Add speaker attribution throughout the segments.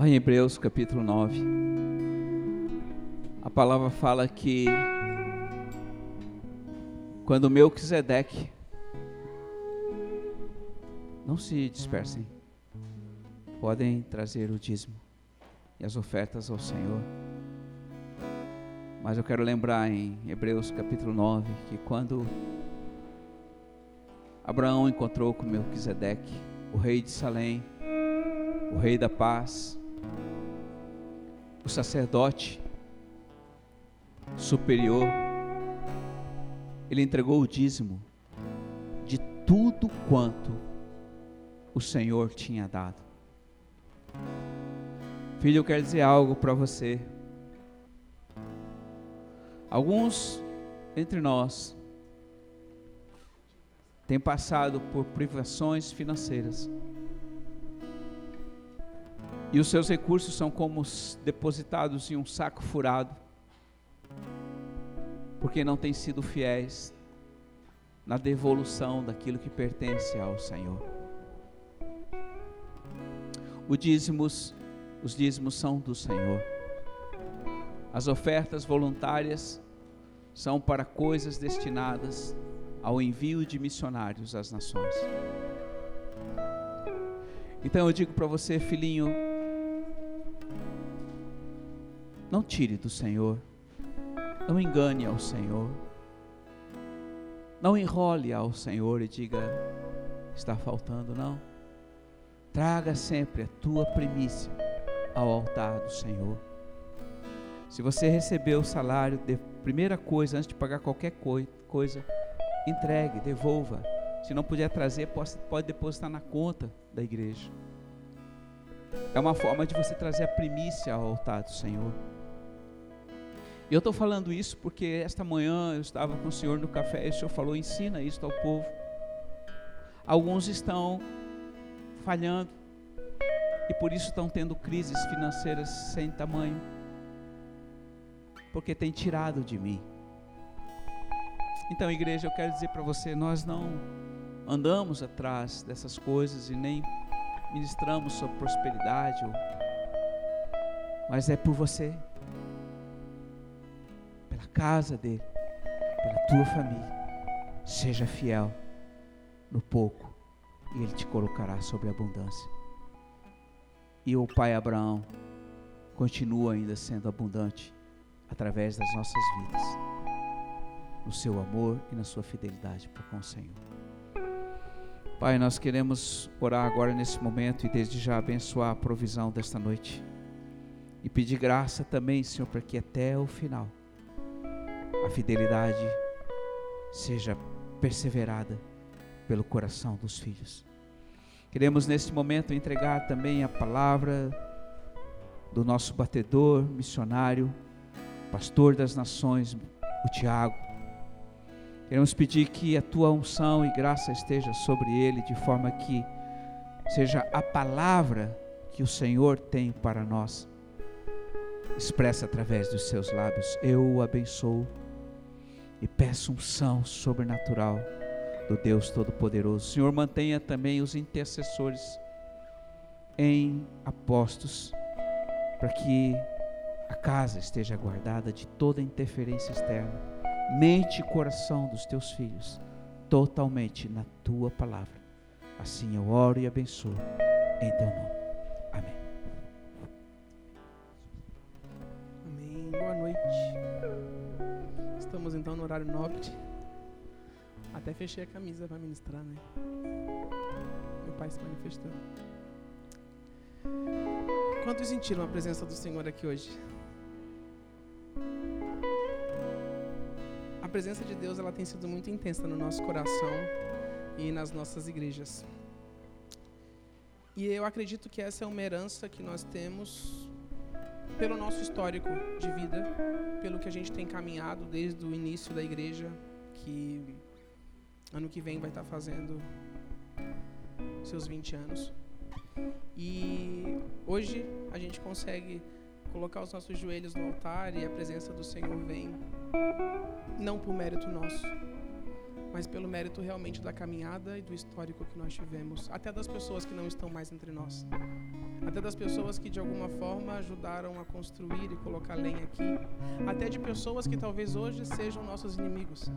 Speaker 1: Lá em Hebreus capítulo 9, a palavra fala que quando Melquisedeque, não se dispersem, podem trazer o dízimo e as ofertas ao Senhor. Mas eu quero lembrar em Hebreus capítulo 9 que quando Abraão encontrou com Melquisedeque, o rei de Salém, o rei da paz, o sacerdote superior, ele entregou o dízimo de tudo quanto o Senhor tinha dado. Filho, eu quero dizer algo para você. Alguns entre nós têm passado por privações financeiras e os seus recursos são como depositados em um saco furado, porque não têm sido fiéis na devolução daquilo que pertence ao Senhor. Os dízimos, os dízimos são do Senhor. As ofertas voluntárias são para coisas destinadas ao envio de missionários às nações. Então eu digo para você, filhinho, não tire do Senhor. Não engane ao Senhor. Não enrole ao Senhor e diga: está faltando, não. Traga sempre a tua primícia ao altar do Senhor. Se você recebeu o salário, de primeira coisa, antes de pagar qualquer coisa, entregue, devolva. Se não puder trazer, pode, pode depositar na conta da igreja. É uma forma de você trazer a primícia ao altar do Senhor. E eu estou falando isso porque esta manhã eu estava com o Senhor no café e o Senhor falou: ensina isso ao povo. Alguns estão falhando e por isso estão tendo crises financeiras sem tamanho, porque tem tirado de mim. Então, igreja, eu quero dizer para você: nós não andamos atrás dessas coisas e nem ministramos sobre prosperidade, mas é por você casa dele, pela tua família. Seja fiel no pouco e ele te colocará sobre a abundância. E o pai Abraão continua ainda sendo abundante através das nossas vidas, no seu amor e na sua fidelidade para com o Senhor. Pai, nós queremos orar agora nesse momento e desde já abençoar a provisão desta noite. E pedir graça também, Senhor, para que até o final a fidelidade seja perseverada pelo coração dos filhos. Queremos neste momento entregar também a palavra do nosso batedor, missionário, pastor das nações, o Tiago. Queremos pedir que a tua unção e graça esteja sobre ele, de forma que seja a palavra que o Senhor tem para nós, expressa através dos seus lábios. Eu o abençoo e peço unção sobrenatural do Deus Todo-Poderoso. Senhor, mantenha também os intercessores em apostos, para que a casa esteja guardada de toda interferência externa, mente e coração dos teus filhos, totalmente na tua palavra. Assim eu oro e abençoo em teu nome.
Speaker 2: Então no horário nobre. Até fechei a camisa para ministrar, né? Meu pai se manifestando. Quantos sentiram a presença do Senhor aqui hoje? A presença de Deus ela tem sido muito intensa no nosso coração e nas nossas igrejas. E eu acredito que essa é uma herança que nós temos pelo nosso histórico de vida, pelo que a gente tem caminhado desde o início da igreja, que ano que vem vai estar fazendo seus 20 anos. E hoje a gente consegue colocar os nossos joelhos no altar e a presença do Senhor vem não por mérito nosso, mas pelo mérito realmente da caminhada e do histórico que nós tivemos, até das pessoas que não estão mais entre nós, até das pessoas que de alguma forma ajudaram a construir e colocar lenha aqui, até de pessoas que talvez hoje sejam nossos inimigos,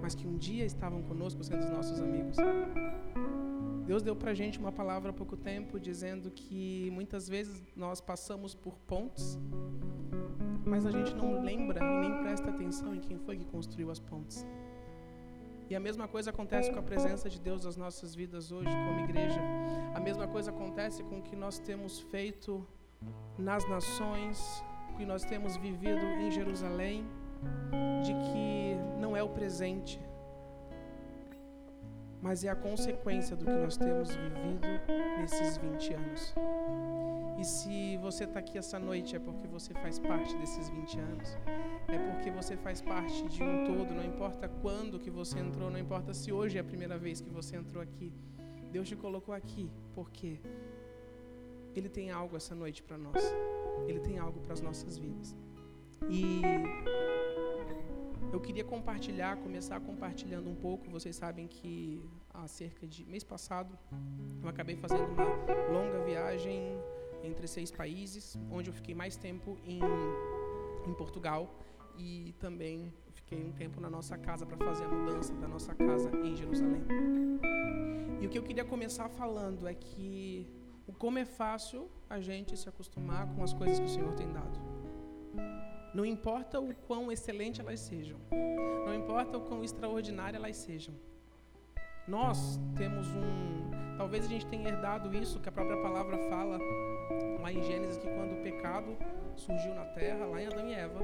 Speaker 2: mas que um dia estavam conosco sendo os nossos amigos. Deus deu pra gente uma palavra há pouco tempo dizendo que muitas vezes nós passamos por pontes, mas a gente não lembra e nem presta atenção em quem foi que construiu as pontes. E a mesma coisa acontece com a presença de Deus nas nossas vidas hoje, como igreja. A mesma coisa acontece com o que nós temos feito nas nações, o que nós temos vivido em Jerusalém, de que não é o presente, mas é a consequência do que nós temos vivido nesses 20 anos. E se você está aqui essa noite é porque você faz parte desses 20 anos. É porque você faz parte de um todo, não importa quando que você entrou, não importa se hoje é a primeira vez que você entrou aqui. Deus te colocou aqui porque Ele tem algo essa noite para nós. Ele tem algo para as nossas vidas. E eu queria compartilhar, começar compartilhando um pouco. Vocês sabem que há cerca de mês passado eu acabei fazendo uma longa viagem entre seis países, onde eu fiquei mais tempo em, em Portugal e também fiquei um tempo na nossa casa para fazer a mudança da nossa casa em Jerusalém. E o que eu queria começar falando é que o como é fácil a gente se acostumar com as coisas que o Senhor tem dado. Não importa o quão excelente elas sejam, não importa o quão extraordinária elas sejam. Nós temos um. Talvez a gente tenha herdado isso que a própria palavra fala lá em Gênesis, que quando o pecado surgiu na terra, lá em Adão e Eva,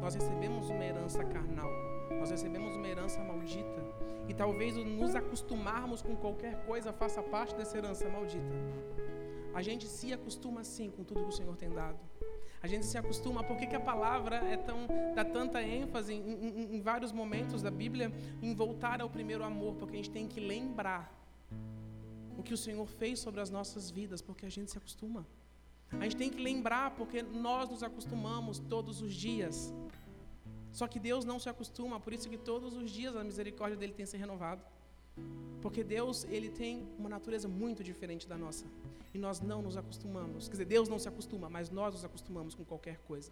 Speaker 2: nós recebemos uma herança carnal, nós recebemos uma herança maldita. E talvez nos acostumarmos com qualquer coisa faça parte dessa herança maldita. A gente se acostuma sim com tudo que o Senhor tem dado. A gente se acostuma, por que, a palavra é tão, dá tanta ênfase em, em, em vários momentos da Bíblia em voltar ao primeiro amor? Porque a gente tem que lembrar o que o Senhor fez sobre as nossas vidas, porque a gente se acostuma. A gente tem que lembrar, porque nós nos acostumamos todos os dias. Só que Deus não se acostuma, por isso que todos os dias a misericórdia dele tem se renovado. Porque Deus, ele tem uma natureza muito diferente da nossa. E nós não nos acostumamos. Quer dizer, Deus não se acostuma, mas nós nos acostumamos com qualquer coisa.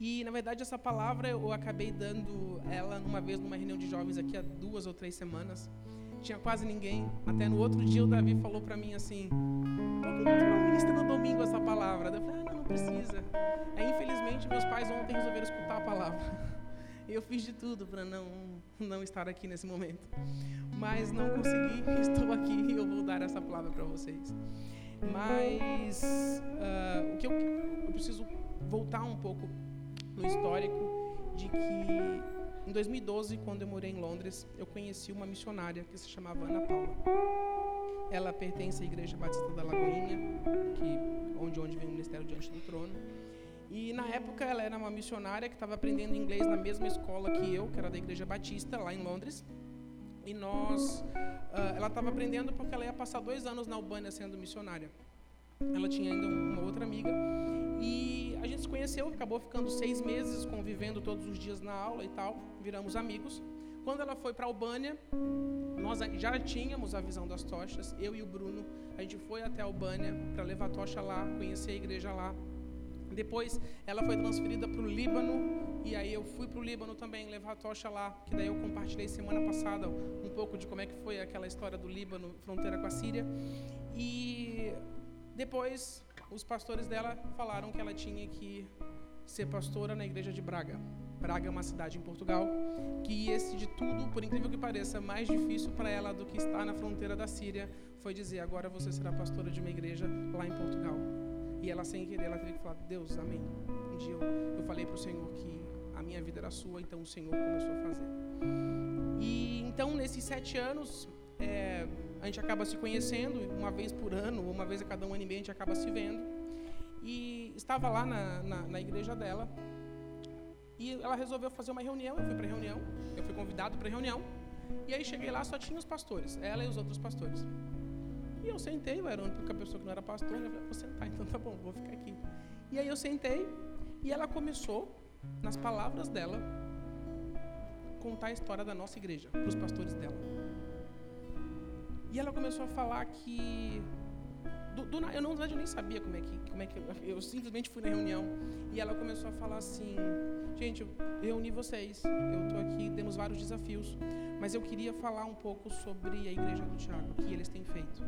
Speaker 2: E, na verdade, essa palavra eu acabei dando ela uma vez numa reunião de jovens aqui há duas ou três semanas. Tinha quase ninguém. Até no outro dia o Davi falou para mim assim: Por que não ministra no domingo essa palavra? Eu falei: Ah, não, não precisa. Aí, infelizmente, meus pais ontem resolveram escutar a palavra. Eu fiz de tudo para não, não estar aqui nesse momento. Mas não consegui, estou aqui e eu vou dar essa palavra para vocês. Mas uh, o que eu, eu preciso voltar um pouco no histórico de que em 2012, quando eu morei em Londres, eu conheci uma missionária que se chamava Ana Paula. Ela pertence à Igreja Batista da Lagoinha, que onde onde vem o Ministério diante do Trono. E na época ela era uma missionária que estava aprendendo inglês na mesma escola que eu, que era da Igreja Batista, lá em Londres. E nós, uh, ela estava aprendendo porque ela ia passar dois anos na Albânia sendo missionária. Ela tinha ainda uma outra amiga. E a gente se conheceu, acabou ficando seis meses convivendo todos os dias na aula e tal. Viramos amigos. Quando ela foi para a Albânia, nós já tínhamos a visão das tochas. Eu e o Bruno, a gente foi até a Albânia para levar a tocha lá, conhecer a igreja lá. Depois ela foi transferida para o Líbano e aí eu fui para o Líbano também levar a tocha lá, que daí eu compartilhei semana passada um pouco de como é que foi aquela história do Líbano, fronteira com a Síria. E depois os pastores dela falaram que ela tinha que ser pastora na igreja de Braga. Braga é uma cidade em Portugal que esse de tudo, por incrível que pareça, mais difícil para ela do que estar na fronteira da Síria foi dizer agora você será pastora de uma igreja lá em Portugal. E ela, sem querer, ela teve que falar: Deus, amém. Um dia eu, eu falei para o Senhor que a minha vida era sua, então o Senhor começou a fazer. E então, nesses sete anos, é, a gente acaba se conhecendo, uma vez por ano, uma vez a cada um ano e meio, a gente acaba se vendo. E estava lá na, na, na igreja dela, e ela resolveu fazer uma reunião. Eu fui para a reunião, eu fui convidado para a reunião. E aí cheguei lá, só tinha os pastores, ela e os outros pastores. E eu sentei, eu era a única pessoa que não era pastor, eu falei, vou sentar, então tá bom, vou ficar aqui. E aí eu sentei e ela começou, nas palavras dela, contar a história da nossa igreja para os pastores dela. E ela começou a falar que do, do, eu, não, eu nem sabia como é que, como é que eu, simplesmente fui na reunião e ela começou a falar assim, gente, eu reuni vocês, eu estou aqui, temos vários desafios, mas eu queria falar um pouco sobre a igreja do Tiago, que eles têm feito.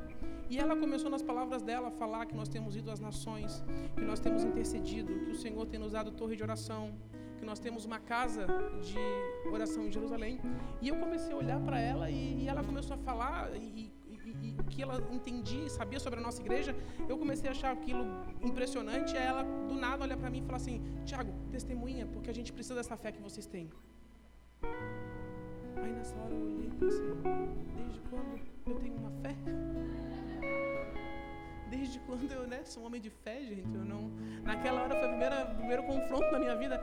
Speaker 2: E ela começou nas palavras dela a falar que nós temos ido às nações, que nós temos intercedido, que o Senhor tem nos dado torre de oração, que nós temos uma casa de oração em Jerusalém. E eu comecei a olhar para ela e, e, ela começou a falar e, e, o que ela entendia e sabia sobre a nossa igreja, eu comecei a achar aquilo impressionante. Aí ela, do nada, olha para mim e fala assim: Tiago, testemunha, porque a gente precisa dessa fé que vocês têm. Aí nessa hora eu olhei e pensei: desde quando eu tenho uma fé? Desde quando eu né, sou um homem de fé, gente? Eu não. Naquela hora foi o primeiro confronto na minha vida.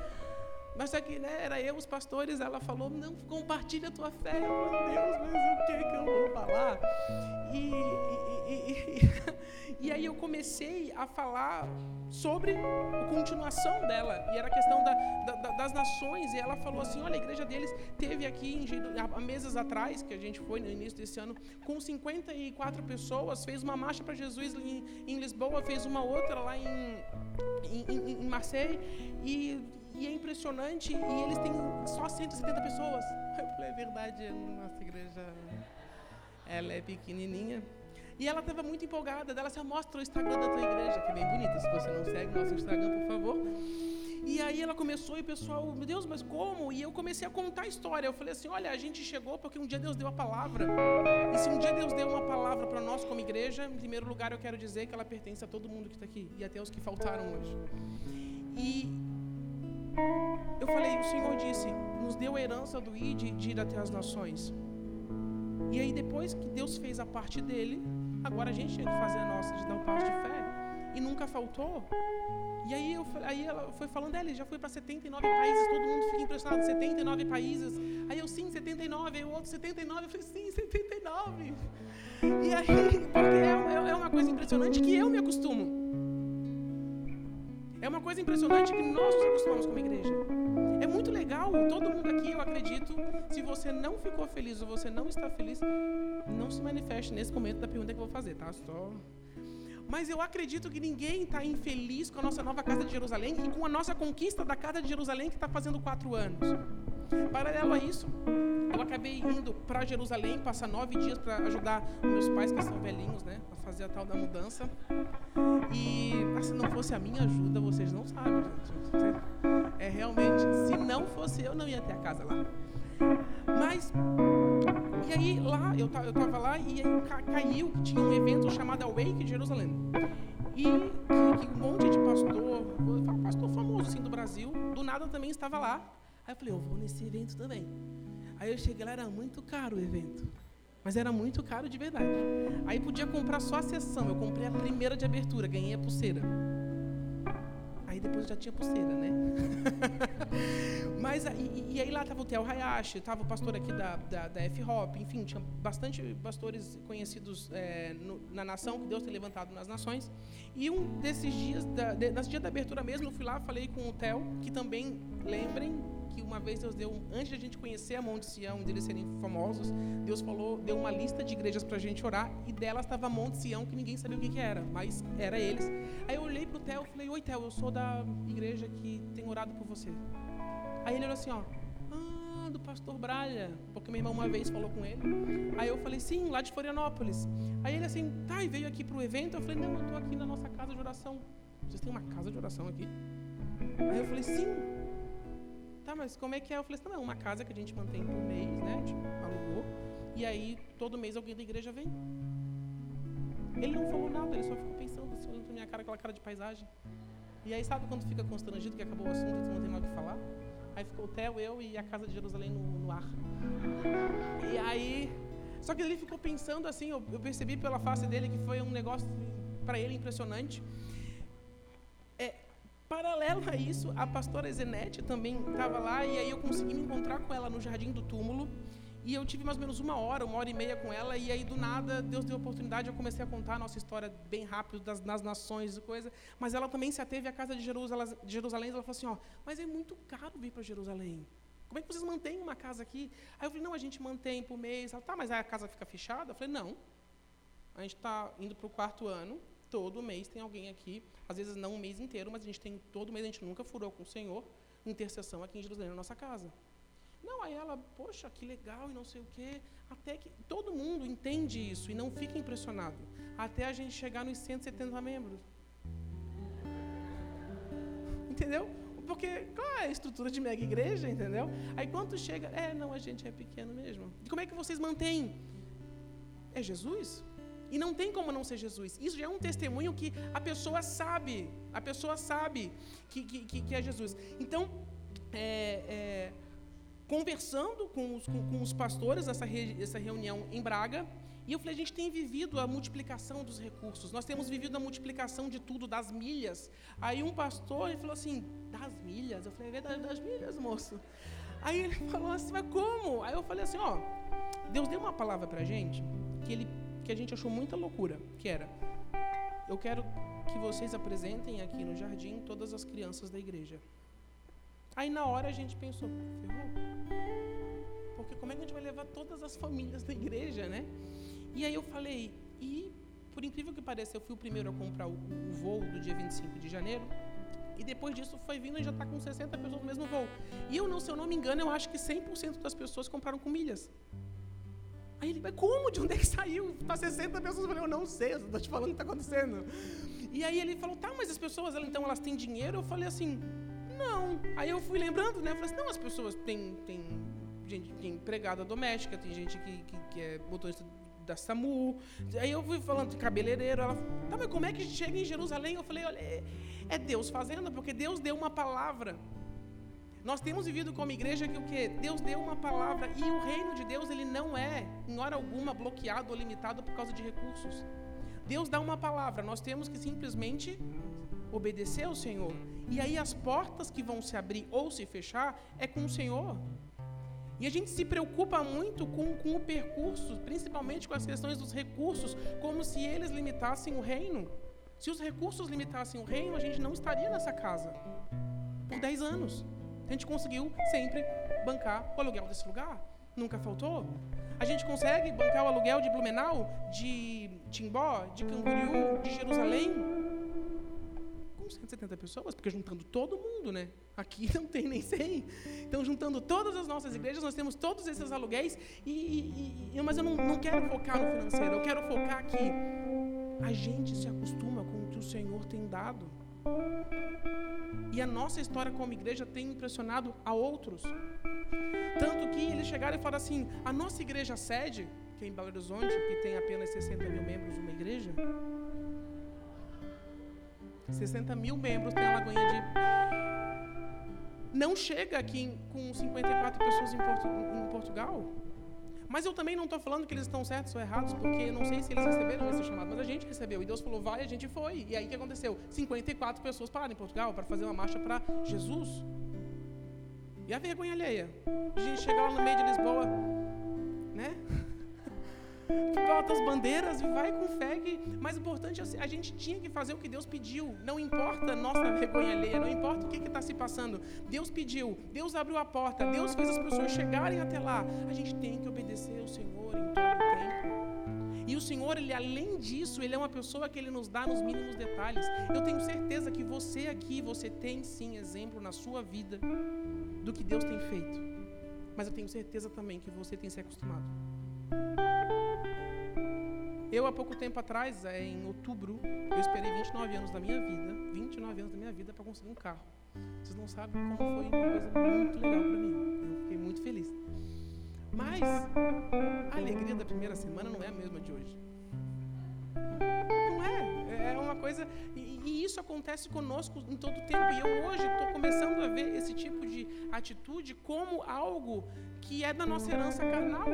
Speaker 2: Mas só que né, era eu, os pastores, ela falou, não, compartilha a tua fé. Eu falei, Deus, mas o que, que eu vou falar? E, e, e, e, aí eu comecei a falar sobre a continuação dela. E era a questão da, da, das nações. E ela falou assim, olha, a igreja deles teve aqui, há meses atrás, que a gente foi no início desse ano, com 54 pessoas, fez uma marcha para Jesus em, em, Lisboa, fez uma outra lá em, em, em Marseille. E e é impressionante, e eles têm só 170 pessoas. Eu falei, é verdade, nossa igreja, ela é pequenininha. E ela estava muito empolgada, ela se mostra o Instagram da tua igreja, que é bem bonito. Se você não segue nosso Instagram, por favor. E aí ela começou e o pessoal, meu Deus, mas como? E eu comecei a contar a história. Eu falei assim: olha, a gente chegou porque um dia Deus deu a palavra. E se um dia Deus deu uma palavra para nós como igreja, em primeiro lugar eu quero dizer que ela pertence a todo mundo que está aqui e até os que faltaram hoje. E eu falei, o Senhor disse, nos deu herança do ID de ir até as nações. E aí depois que Deus fez a parte dele, agora a gente tinha que fazer a nossa, de dar o passo de fé. E nunca faltou. E aí, eu, aí ela foi falando, ele já foi para 79 países, todo mundo fica impressionado, 79 países. Aí eu, sim, 79, aí o outro, 79, eu falei, sim, 79. E aí, porque é, é uma coisa impressionante que eu me acostumo. É uma coisa impressionante que nós nos acostumamos como igreja. É muito legal, todo mundo aqui, eu acredito, se você não ficou feliz ou você não está feliz, não se manifeste nesse momento da pergunta que eu vou fazer, tá? Só mas eu acredito que ninguém está infeliz com a nossa nova casa de Jerusalém e com a nossa conquista da casa de Jerusalém que está fazendo quatro anos. Paralelo a isso, eu acabei indo para Jerusalém, passar nove dias para ajudar meus pais que são velhinhos, né, a fazer a tal da mudança. E ah, se não fosse a minha ajuda, vocês não sabem, gente. É realmente, se não fosse eu, não ia ter a casa lá. Mas, e aí lá, eu, eu tava lá e aí caiu que tinha um evento chamado Awake Jerusalém. E que, que um monte de pastor, pastor famoso assim do Brasil, do nada também estava lá. Aí eu falei, eu vou nesse evento também. Aí eu cheguei lá, era muito caro o evento. Mas era muito caro de verdade. Aí podia comprar só a sessão. Eu comprei a primeira de abertura, ganhei a pulseira. Depois já tinha pulseira, né? Mas e, e, aí lá estava o Theo Hayashi, estava o pastor aqui da, da, da F-Hop, enfim, tinha bastante pastores conhecidos é, no, na nação, que Deus tem levantado nas nações. E um desses dias, da, de, nesse dia da abertura mesmo, eu fui lá, falei com o Theo, que também, lembrem, que uma vez Deus deu, antes de a gente conhecer a Monte Sião, deles serem famosos, Deus falou, deu uma lista de igrejas para a gente orar, e delas estava Monte Sião, que ninguém sabia o que, que era, mas era eles. Aí eu olhei para o Theo e falei, oi Theo, eu sou da igreja que tem orado por você. Aí ele olhou assim, ó, ah, do pastor Braga, porque minha irmã uma vez falou com ele. Aí eu falei, sim, lá de Florianópolis. Aí ele assim, tá, e veio aqui para o evento? Eu falei, não, eu estou aqui na nossa casa de oração. Vocês têm uma casa de oração aqui? Aí eu falei, sim. Tá, mas como é que é? Eu falei assim, não, é uma casa que a gente mantém por mês, né? Tipo, alugou. E aí, todo mês alguém da igreja vem. Ele não falou nada, ele só ficou pensando, assim, olhando pra minha cara, aquela cara de paisagem. E aí, sabe quando fica constrangido que acabou o assunto e não tem mais o que falar? Aí ficou o Theo, eu e a casa de Jerusalém no, no ar. E aí. Só que ele ficou pensando assim, eu, eu percebi pela face dele que foi um negócio para ele impressionante. Paralelo a isso, a pastora Zenete também estava lá e aí eu consegui me encontrar com ela no jardim do túmulo. E eu tive mais ou menos uma hora, uma hora e meia com ela, e aí do nada Deus deu a oportunidade, eu comecei a contar a nossa história bem rápido das, nações e coisa, mas ela também se ateve à casa de Jerusalém, de Jerusalém, ela falou assim, ó, mas é muito caro vir para Jerusalém. Como é que vocês mantêm uma casa aqui? Aí eu falei, não, a gente mantém por mês. Ela, tá, mas aí a casa fica fechada? Eu falei, não. A gente está indo para o quarto ano, todo mês tem alguém aqui, às vezes não um mês inteiro, mas a gente tem todo mês, a gente nunca furou com o Senhor, intercessão aqui em Jerusalém, na nossa casa. Não, aí ela, poxa, que legal e não sei o quê. Até que todo mundo entende isso e não fica impressionado. Até a gente chegar nos 170 membros. Entendeu? Porque, qual é a estrutura de mega igreja, entendeu? Aí quando chega, é, não, a gente é pequeno mesmo. E como é que vocês mantêm? É Jesus? E não tem como não ser Jesus. Isso já é um testemunho que a pessoa sabe. A pessoa sabe que, que, que é Jesus. Então, é, é, conversando com os, com, com os pastores, essa, re, essa reunião em Braga, e eu falei, a gente tem vivido a multiplicação dos recursos, nós temos vivido a multiplicação de tudo, das milhas. Aí um pastor ele falou assim, das milhas? Eu falei, é verdade, das milhas, moço. Aí ele falou assim, mas como? Aí eu falei assim, ó, Deus deu uma palavra pra gente que, ele, que a gente achou muita loucura, que era, eu quero que vocês apresentem aqui no jardim todas as crianças da igreja. Aí na hora a gente pensou, ferrou. Porque como é que a gente vai levar todas as famílias da igreja, né? E aí eu falei, e por incrível que pareça, eu fui o primeiro a comprar o, o voo do dia 25 de janeiro. E depois disso foi vindo e já está com 60 pessoas no mesmo voo. E eu, não, se eu não me engano, eu acho que 100% das pessoas compraram com milhas. Aí ele, mas como? De onde é que saiu? Está 60 pessoas. Eu falei, eu não sei, eu estou te falando o que está acontecendo. E aí ele falou, tá, mas as pessoas, então, elas têm dinheiro? Eu falei assim, não. Aí eu fui lembrando, né? Eu falei assim, não, as pessoas têm, têm gente tem empregada doméstica, tem gente que, que, que é motorista da SAMU. Aí eu fui falando de cabeleireiro. Ela tá, mas como é que chega em Jerusalém? Eu falei, olha, é, é Deus fazendo, porque Deus deu uma palavra. Nós temos vivido como igreja que o que Deus deu uma palavra e o reino de Deus ele não é em hora alguma bloqueado ou limitado por causa de recursos. Deus dá uma palavra, nós temos que simplesmente obedecer ao Senhor. E aí as portas que vão se abrir ou se fechar é com o Senhor. E a gente se preocupa muito com, com o percurso, principalmente com as questões dos recursos, como se eles limitassem o reino. Se os recursos limitassem o reino, a gente não estaria nessa casa por 10 anos. A gente conseguiu sempre bancar o aluguel desse lugar. Nunca faltou. A gente consegue bancar o aluguel de Blumenau, de Timbó, de Camboriú, de Jerusalém 170 pessoas, porque juntando todo mundo, né? Aqui não tem nem 100. Então, juntando todas as nossas igrejas, nós temos todos esses aluguéis, e, e mas eu não, não quero focar no financeiro, eu quero focar que a gente se acostuma com o que o Senhor tem dado. E a nossa história como igreja tem impressionado a outros. Tanto que eles chegaram e falaram assim: a nossa igreja sede, que é em Belo Horizonte, que tem apenas 60 mil membros, uma igreja, 60 mil membros tem a Lagoinha de. Não chega aqui com 54 pessoas em, Portu... em Portugal. Mas eu também não estou falando que eles estão certos ou errados, porque eu não sei se eles receberam esse chamado, mas a gente recebeu. E Deus falou, vai, a gente foi. E aí o que aconteceu? 54 pessoas pararam em Portugal para fazer uma marcha para Jesus. E a vergonha alheia. A gente chega lá no meio de Lisboa, né? Bota as bandeiras e vai com fé. Que... Mas o importante é a gente tinha que fazer o que Deus pediu. Não importa nossa vergonha alheia, não importa o que está se passando. Deus pediu, Deus abriu a porta, Deus fez as pessoas chegarem até lá. A gente tem que obedecer ao Senhor em todo o tempo. E o Senhor, ele além disso, ele é uma pessoa que ele nos dá nos mínimos detalhes. Eu tenho certeza que você aqui, você tem sim exemplo na sua vida do que Deus tem feito. Mas eu tenho certeza também que você tem se acostumado. Eu, há pouco tempo atrás, é, em outubro, eu esperei 29 anos da minha vida, 29 anos da minha vida para conseguir um carro. Vocês não sabem como foi uma coisa muito legal para mim. Eu fiquei muito feliz. Mas a alegria da primeira semana não é a mesma de hoje. Não é. É uma coisa. E, e isso acontece conosco em todo o tempo. E eu hoje estou começando a ver esse tipo de atitude como algo que é da nossa herança carnal.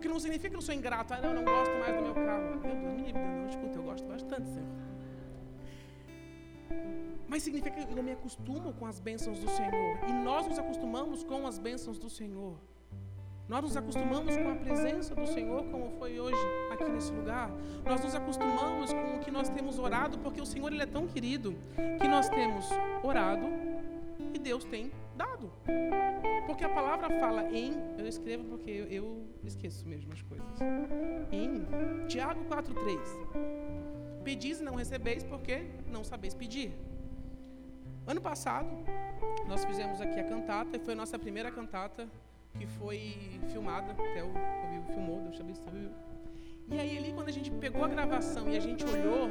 Speaker 2: Porque não significa que eu sou ingrato. Ah, não, não gosto mais do meu carro. Meu Deus, me não. Escuta, eu gosto bastante, Senhor. Mas significa que eu me acostumo com as bênçãos do Senhor. E nós nos acostumamos com as bênçãos do Senhor. Nós nos acostumamos com a presença do Senhor, como foi hoje aqui nesse lugar. Nós nos acostumamos com o que nós temos orado, porque o Senhor ele é tão querido que nós temos orado e Deus tem dado. Porque a palavra fala em, eu escrevo porque eu, esqueço mesmo as coisas. Em Tiago 4:3. Pedis e não recebeis porque não sabeis pedir. Ano passado, nós fizemos aqui a cantata e foi a nossa primeira cantata que foi filmada, até o, o filmou, Deus te abençoe. E aí ali quando a gente pegou a gravação e a gente olhou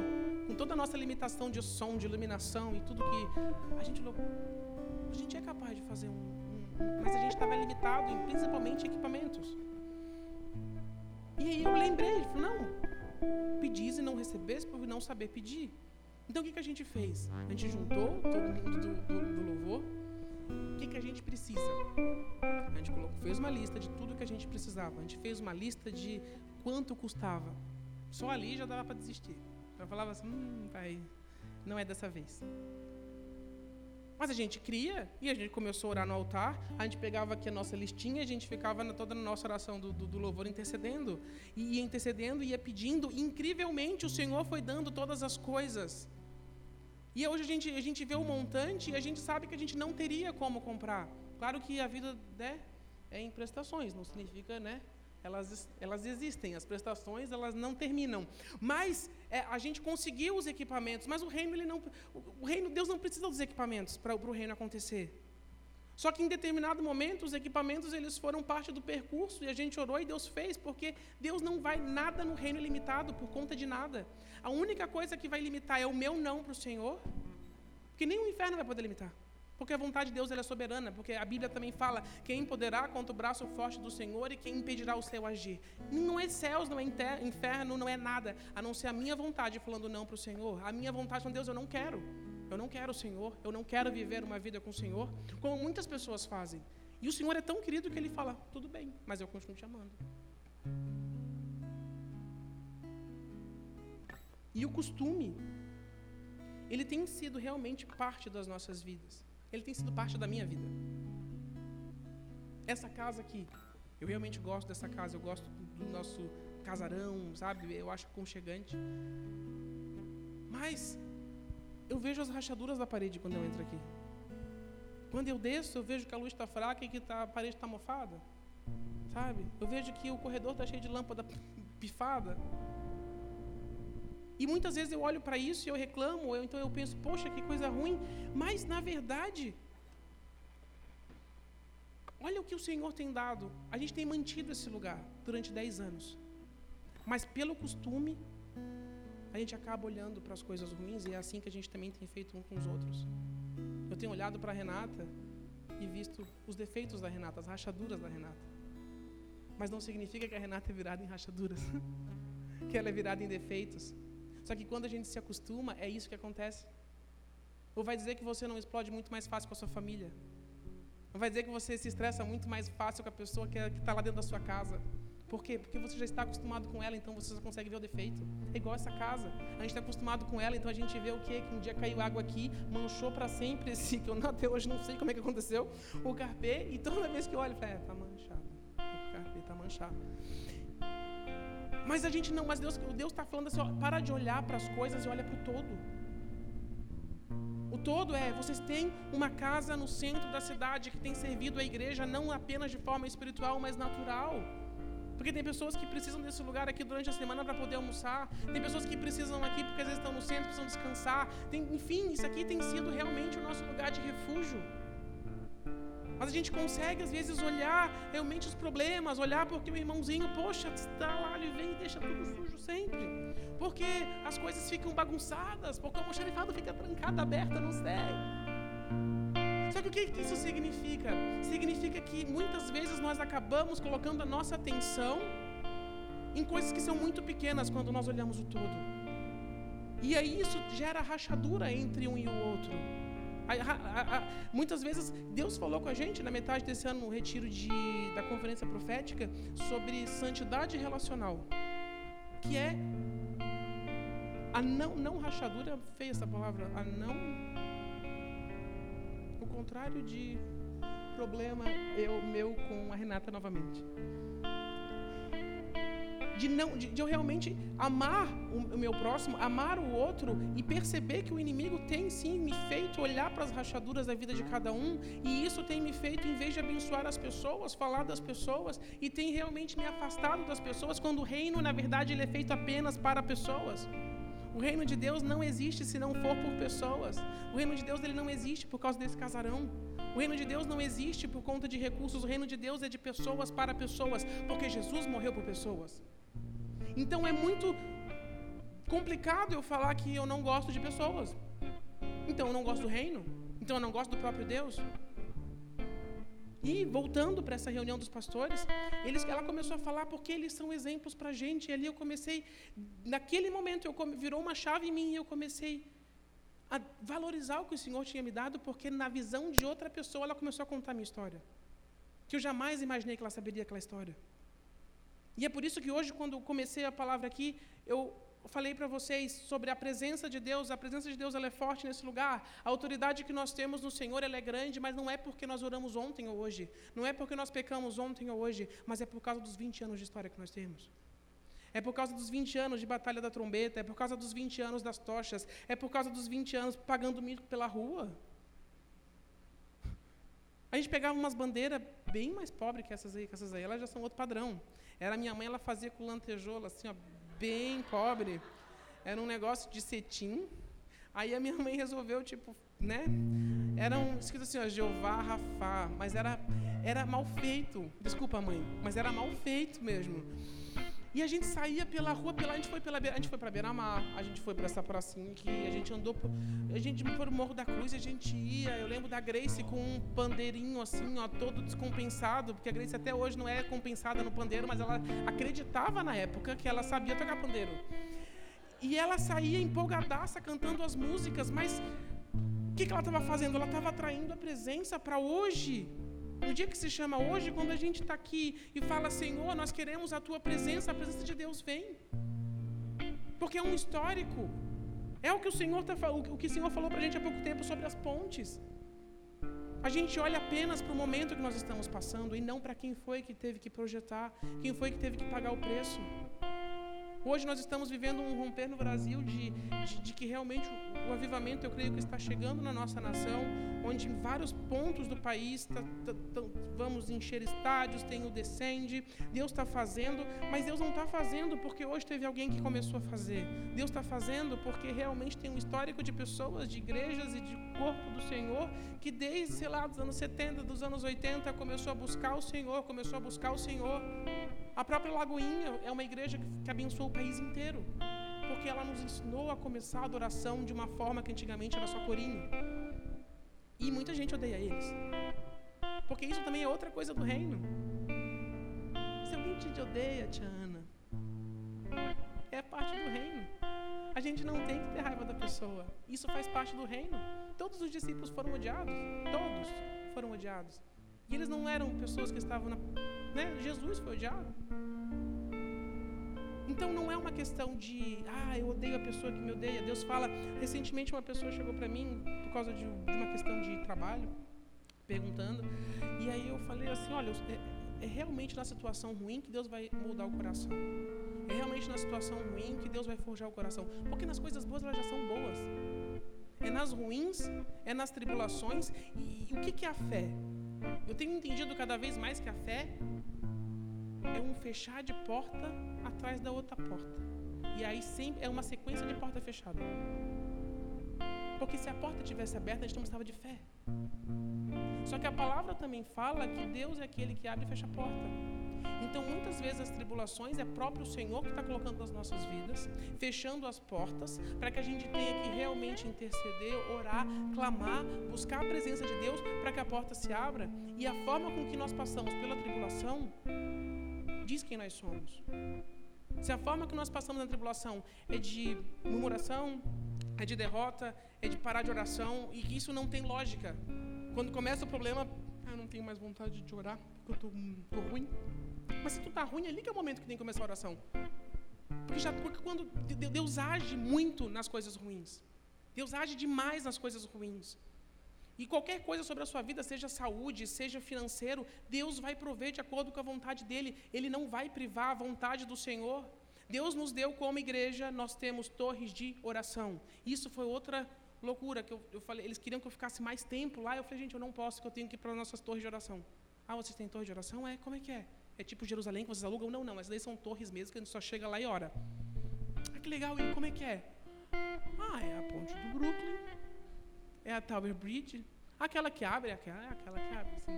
Speaker 2: com toda a nossa limitação de som, de iluminação e tudo que a gente a gente é capaz de fazer um, um mas a gente estava limitado em principalmente equipamentos. E aí eu lembrei, ele falou, não, pedis e não recebes por não saber pedir. Então o que, que a gente fez? A gente juntou todo mundo do, do, do louvor. O que, que a gente precisa? A gente colocou, fez uma lista de tudo que a gente precisava. A gente fez uma lista de quanto custava. Só ali já dava para desistir. Eu falava assim, hum, pai, não é dessa vez. Mas a gente cria e a gente começou a orar no altar. A gente pegava aqui a nossa listinha, a gente ficava na, toda a nossa oração do, do, do, louvor intercedendo. E ia intercedendo, ia pedindo. E, incrivelmente, o Senhor foi dando todas as coisas. E hoje a gente, a gente vê o montante e a gente sabe que a gente não teria como comprar. Claro que a vida né, é em prestações, não significa, né? Elas, elas existem, as prestações elas não terminam. Mas é, a gente conseguiu os equipamentos, mas o reino ele não, o reino Deus não precisa dos equipamentos para o reino acontecer. Só que em determinado momento os equipamentos eles foram parte do percurso e a gente orou e Deus fez, porque Deus não vai nada no reino limitado por conta de nada. A única coisa que vai limitar é o meu não para o Senhor, porque nem o inferno vai poder limitar. Porque a vontade de Deus é soberana, porque a Bíblia também fala: quem poderá contra o braço forte do Senhor e quem impedirá o seu agir. Não é céus, não é inferno, não é nada, a não ser a minha vontade falando não para o Senhor. A minha vontade com Deus, eu não quero. Eu não quero o Senhor, eu não quero viver uma vida com o Senhor, como muitas pessoas fazem. E o Senhor é tão querido que ele fala: tudo bem, mas eu continuo te amando. E o costume, ele tem sido realmente parte das nossas vidas. Ele tem sido parte da minha vida. Essa casa aqui, eu realmente gosto dessa casa, eu gosto do nosso casarão, sabe? Eu acho aconchegante. Mas eu vejo as rachaduras da parede quando eu entro aqui. Quando eu desço, eu vejo que a luz está fraca e que tá, a parede está mofada. Sabe? Eu vejo que o corredor está cheio de lâmpada pifada. E muitas vezes eu olho para isso e eu reclamo, ou então eu penso, poxa, que coisa ruim. Mas, na verdade, olha o que o Senhor tem dado. A gente tem mantido esse lugar durante dez anos. Mas, pelo costume, a gente acaba olhando para as coisas ruins e é assim que a gente também tem feito um com os outros. Eu tenho olhado para a Renata e visto os defeitos da Renata, as rachaduras da Renata. Mas não significa que a Renata é virada em rachaduras, que ela é virada em defeitos. Só que quando a gente se acostuma, é isso que acontece. Ou vai dizer que você não explode muito mais fácil com a sua família. Ou vai dizer que você se estressa muito mais fácil com a pessoa que é, está lá dentro da sua casa. Por quê? Porque você já está acostumado com ela, então você só consegue ver o defeito. É igual essa casa. A gente está acostumado com ela, então a gente vê o quê? Que um dia caiu água aqui, manchou para sempre esse, que eu até hoje não sei como é que aconteceu, o carpê, e toda vez que eu olho, eu falo, é, tá manchado. O carpê tá manchado. Mas a gente não, mas Deus, está falando assim, ó, para de olhar para as coisas e olha para o todo. O todo é, vocês têm uma casa no centro da cidade que tem servido a igreja não apenas de forma espiritual, mas natural. Porque tem pessoas que precisam desse lugar aqui durante a semana para poder almoçar. Tem pessoas que precisam aqui porque às vezes estão no centro, precisam descansar. Tem, enfim, isso aqui tem sido realmente o nosso lugar de refúgio. Mas a gente consegue, às vezes, olhar realmente os problemas, olhar porque o irmãozinho, poxa, está lá, ele vem e deixa tudo sujo sempre. Porque as coisas ficam bagunçadas, porque o almoxarifado fica trancado, aberto, não sei. Só que o que isso significa? Significa que muitas vezes nós acabamos colocando a nossa atenção em coisas que são muito pequenas quando nós olhamos o todo. E aí isso gera rachadura entre um e o outro. Muitas vezes Deus falou com a gente na metade desse ano no retiro de, da conferência profética sobre santidade relacional, que é a não, não rachadura, feia essa palavra, a não contrário de problema eu meu com a Renata novamente. De, não, de, de eu realmente amar o, o, meu próximo, amar o outro e perceber que o inimigo tem sim me feito olhar para as rachaduras da vida de cada um e isso tem me feito, em vez de abençoar as pessoas, falar das pessoas e tem realmente me afastado das pessoas, quando o reino, na verdade, ele é feito apenas para pessoas. O reino de Deus não existe se não for por pessoas. O reino de Deus ele não existe por causa desse casarão. O reino de Deus não existe por conta de recursos. O reino de Deus é de pessoas para pessoas, porque Jesus morreu por pessoas. Então é muito complicado eu falar que eu não gosto de pessoas. Então eu não gosto do reino. Então eu não gosto do próprio Deus. E voltando para essa reunião dos pastores, eles, ela começou a falar porque eles são exemplos para a gente. E ali eu comecei, naquele momento, eu virou uma chave em mim e eu comecei a valorizar o que o Senhor tinha me dado, porque na visão de outra pessoa ela começou a contar a minha história. Que eu jamais imaginei que ela saberia aquela história. E é por isso que hoje, quando comecei a palavra aqui, eu falei para vocês sobre a presença de Deus, a presença de Deus ela é forte nesse lugar. A autoridade que nós temos no Senhor ela é grande, mas não é porque nós oramos ontem ou hoje, não é porque nós pecamos ontem ou hoje, mas é por causa dos 20 anos de história que nós temos. É por causa dos 20 anos de batalha da trombeta, é por causa dos 20 anos das tochas, é por causa dos 20 anos pagando mico pela rua. A gente pegava umas bandeiras bem mais pobres que essas aí, que essas aí, elas já são outro padrão. Era minha mãe, ela fazia com lantejola, assim, ó, bem pobre. Era um negócio de cetim. Aí a minha mãe resolveu, tipo, né? Era um escrito assim, ó, Jeová Rafá, mas era, era mal feito. Desculpa, mãe, mas era mal feito mesmo. E a gente saía pela rua, pela, a gente foi pela a gente foi para Beira-Mar, a gente foi para essa pracinha que a gente andou, a gente foi o Morro da Cruz, a gente ia. Eu lembro da Grace com um pandeirinho assim, ó, todo descompensado, porque a Grace até hoje não é compensada no pandeiro, mas ela acreditava na época que ela sabia tocar pandeiro. E ela saía empolgadaça cantando as músicas, mas o que, que ela estava fazendo? Ela estava atraindo a presença para hoje. No dia que se chama hoje, quando a gente está aqui e fala, Senhor, nós queremos a tua presença, a presença de Deus vem. Porque é um histórico. É o que o Senhor tá, o que o Senhor falou para a gente há pouco tempo sobre as pontes. A gente olha apenas para o momento que nós estamos passando e não para quem foi que teve que projetar, quem foi que teve que pagar o preço. Hoje nós estamos vivendo um romper no Brasil de, de, de, que realmente o avivamento, eu creio que está chegando na nossa nação, onde em vários pontos do país tá, tá, tá, vamos encher estádios, tem o Descende, Deus está fazendo, mas Deus não está fazendo porque hoje teve alguém que começou a fazer. Deus está fazendo porque realmente tem um histórico de pessoas, de igrejas e de corpo do Senhor que desde, sei lá, dos anos 70, dos anos 80, começou a buscar o Senhor, começou a buscar o Senhor. A própria Lagoinha é uma igreja que abençoou o país inteiro, porque ela nos ensinou a começar a adoração de uma forma que antigamente era só corinho. E muita gente odeia eles, porque isso também é outra coisa do reino. Se alguém te odeia, Tiana, é parte do reino. A gente não tem que ter raiva da pessoa. Isso faz parte do reino. Todos os discípulos foram odiados. Todos foram odiados. E eles não eram pessoas que estavam na. Né? Jesus foi odiado. Então não é uma questão de, ah, eu odeio a pessoa que me odeia. Deus fala. Recentemente uma pessoa chegou para mim por causa de, de, uma questão de trabalho, perguntando. E aí eu falei assim: olha, é, é realmente na situação ruim que Deus vai moldar o coração. É realmente na situação ruim que Deus vai forjar o coração. Porque nas coisas boas elas já são boas. É nas ruins, é nas tribulações. E, e o que, que é a fé? Eu tenho entendido cada vez mais que a fé é um fechar de porta atrás da outra porta. E aí sempre é uma sequência de porta fechada. Porque se a porta tivesse aberta, a gente não estava de fé. Só que a palavra também fala que Deus é aquele que abre e fecha a porta. Então, muitas vezes as tribulações é próprio Senhor que está colocando nas nossas vidas, fechando as portas, para que a gente tenha que realmente interceder, orar, clamar, buscar a presença de Deus para que a porta se abra. E a forma com que nós passamos pela tribulação diz quem nós somos. Se a forma que nós passamos na tribulação é de murmuração, é de derrota, é de parar de oração, e isso não tem lógica. Quando começa o problema, ah, não tenho mais vontade de orar, porque eu estou ruim. Mas se tu está ruim, é ali que é o momento que tem que começar a oração. Porque, já, porque quando Deus age muito nas coisas ruins. Deus age demais nas coisas ruins. E qualquer coisa sobre a sua vida, seja saúde, seja financeiro, Deus vai prover de acordo com a vontade dele. Ele não vai privar a vontade do Senhor. Deus nos deu como igreja, nós temos torres de oração. Isso foi outra loucura que eu, eu falei. Eles queriam que eu ficasse mais tempo lá. Eu falei, gente, eu não posso, que eu tenho que ir para as nossas torres de oração. Ah, vocês têm torre de oração? É, como é que é? É tipo Jerusalém que vocês alugam? Não, não, essas daí são torres mesmo, que a gente só chega lá e ora. Ah, que legal, e como é que é? Ah, é a ponte do Brooklyn, é a Tower Bridge, aquela que abre, aquela, aquela que abre, assim.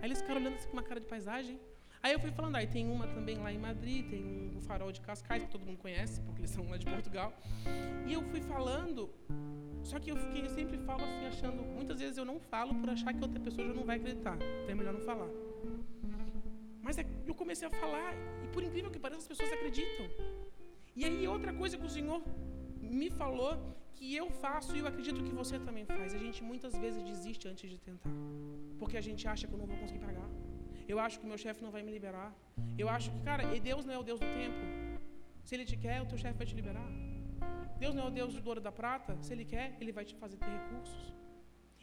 Speaker 2: Aí eles ficaram olhando assim com uma cara de paisagem. Aí eu fui falando, aí tem uma também lá em Madrid, tem um, o farol de Cascais, que todo mundo conhece, porque eles são lá de Portugal. E eu fui falando, só que eu, fiquei, eu sempre falo assim, achando, muitas vezes eu não falo por achar que outra pessoa já não vai acreditar, então é melhor não falar. Mas é, eu comecei a falar, e por incrível que pareça, as pessoas acreditam. E aí outra coisa que o Senhor me falou que eu faço e eu acredito que você também faz. A gente muitas vezes desiste antes de tentar. Porque a gente acha que eu não vou conseguir pagar. Eu acho que meu chefe não vai me liberar. Eu acho que, cara, e Deus não é o Deus do tempo. Se Ele te quer, o teu chefe vai te liberar. Deus não é o Deus do ouro da prata. Se Ele quer, Ele vai te fazer ter recursos.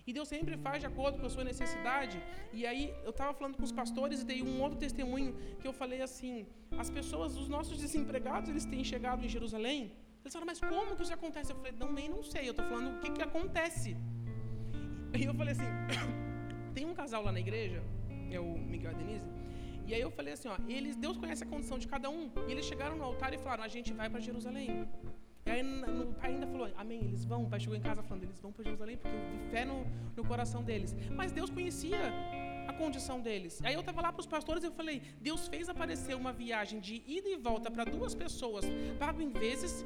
Speaker 2: E Deus sempre faz de acordo com a sua necessidade. E aí eu estava falando com os pastores e dei um outro testemunho que eu falei assim: as pessoas, os nossos desempregados, eles têm chegado em Jerusalém. Eles falaram, mas como que isso acontece? Eu falei, não, nem não sei. Eu estou falando o que, que acontece. E eu falei assim: tem um casal lá na igreja, é o Miguel e a Denise. E aí eu falei assim: ó, eles, Deus conhece a condição de cada um. E eles chegaram no altar e falaram: a gente vai para Jerusalém. E aí o pai ainda falou, amém, eles vão. O pai chegou em casa falando, eles vão para Jerusalém, porque vi fé no, no coração deles. Mas Deus conhecia a condição deles. Aí eu estava lá para os pastores e eu falei, Deus fez aparecer uma viagem de ida e volta para duas pessoas, pago em vezes,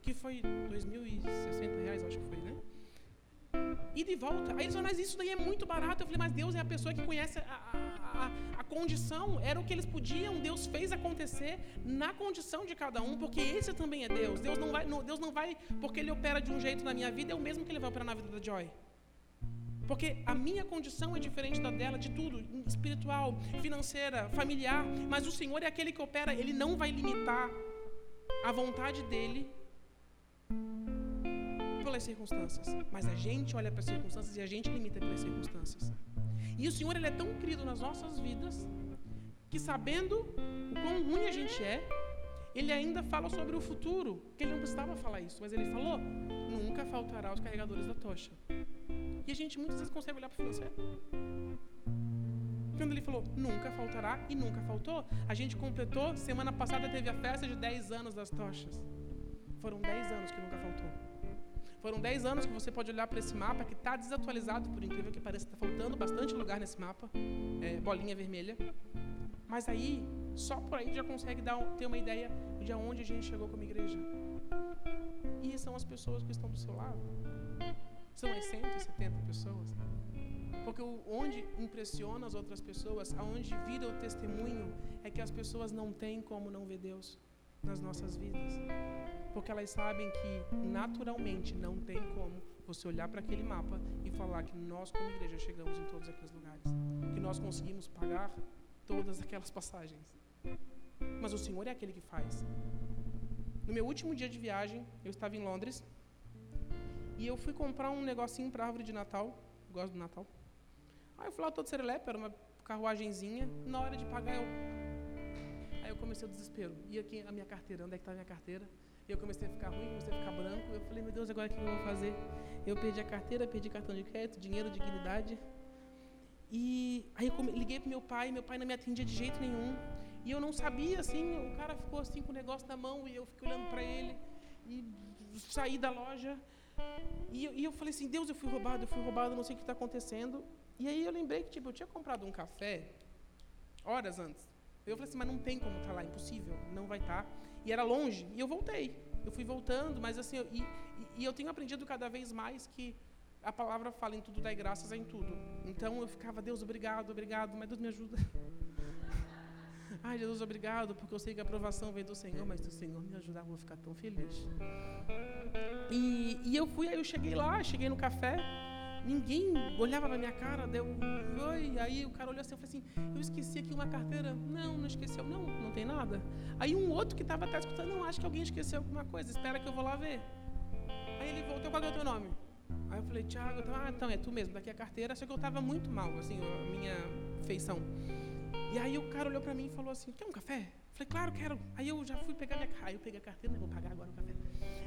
Speaker 2: que foi 2.060 reais, acho que foi, né? E de volta. Aí eles falaram, mas isso daí é muito barato. Eu falei, mas Deus é a pessoa que conhece a, a, a, a, condição. Era o que eles podiam. Deus fez acontecer na condição de cada um, porque esse também é Deus. Deus não vai, não, Deus não vai porque Ele opera de um jeito na minha vida, é o mesmo que Ele vai operar na vida da Joy. Porque a minha condição é diferente da dela, de tudo, espiritual, financeira, familiar. Mas o Senhor é aquele que opera, Ele não vai limitar a vontade dEle pelas circunstâncias, mas a gente olha para as circunstâncias e a gente limita pelas circunstâncias. E o Senhor ele é tão querido nas nossas vidas que sabendo o quão ruim a gente é, ele ainda fala sobre o futuro, que ele não precisava falar isso, mas ele falou: nunca faltará os carregadores da tocha. E a gente muitas vezes consegue olhar para o financeiro. Quando ele falou, nunca faltará e nunca faltou, a gente completou, semana passada teve a festa de 10 anos das tochas. Foram 10 anos que nunca faltou. Foram 10 anos que você pode olhar para esse mapa que está desatualizado, por incrível que pareça, está faltando bastante lugar nesse mapa, é, bolinha vermelha. Mas aí, só por aí já consegue dar, ter uma ideia de aonde a gente chegou como igreja. E são as pessoas que estão do seu lado. São as 170 pessoas. Porque onde impressiona as outras pessoas, aonde vira o testemunho, é que as pessoas não têm como não ver Deus nas nossas vidas porque elas sabem que naturalmente não tem como você olhar para aquele mapa e falar que nós, como igreja, chegamos em todos aqueles lugares, que nós conseguimos pagar todas aquelas passagens. Mas o Senhor é aquele que faz. No meu último dia de viagem, eu estava em Londres e eu fui comprar um negocinho para árvore de Natal. Gosto do Natal. Aí eu fui lá todo serelepe, era uma carruagenzinha. Na hora de pagar, eu. Eu comecei o desespero. E aqui a minha carteira, onde é que está a minha carteira? eu comecei a ficar ruim, comecei a ficar branco. Eu falei, meu Deus, agora o que eu vou fazer? Eu perdi a carteira, perdi cartão de crédito, dinheiro, dignidade. E aí eu liguei pro meu pai, meu pai não me atendia de jeito nenhum. E eu não sabia, assim, o cara ficou assim com o negócio na mão e eu fiquei olhando para ele. E saí da loja. E, e, eu falei assim, Deus, eu fui roubado, eu fui roubado, não sei o que está acontecendo. E aí eu lembrei que, tipo, eu tinha comprado um café horas antes. Eu falei assim, mas não tem como estar tá lá, impossível, não vai estar. Tá. E era longe, e eu voltei. Eu fui voltando, mas assim, eu, e, e, eu tenho aprendido cada vez mais que a palavra fala em tudo, dá graças em tudo. Então eu ficava, Deus, obrigado, obrigado, mas Deus me ajuda. Ai, Jesus, obrigado, porque eu sei que a aprovação vem do Senhor, mas se o Senhor me ajudar, eu vou ficar tão feliz. E, e eu fui, aí eu cheguei lá, cheguei no café, Ninguém olhava na minha cara, deu oi. Aí o cara olhou assim, eu falei assim: Eu esqueci aqui uma carteira. Não, não esqueceu. Não, não tem nada. Aí um outro que estava atrás escutando: Não, acho que alguém esqueceu alguma coisa. Espera que eu vou lá ver. Aí ele voltou: Qual é o teu nome? Aí eu falei, Tiago, ah, então é tu mesmo, daqui a carteira. Só que eu estava muito mal, assim, a minha feição. E aí o cara olhou para mim e falou assim, quer um café? Falei, claro, quero. Aí eu já fui pegar minha Aí eu peguei a carteira, vou pagar agora o café.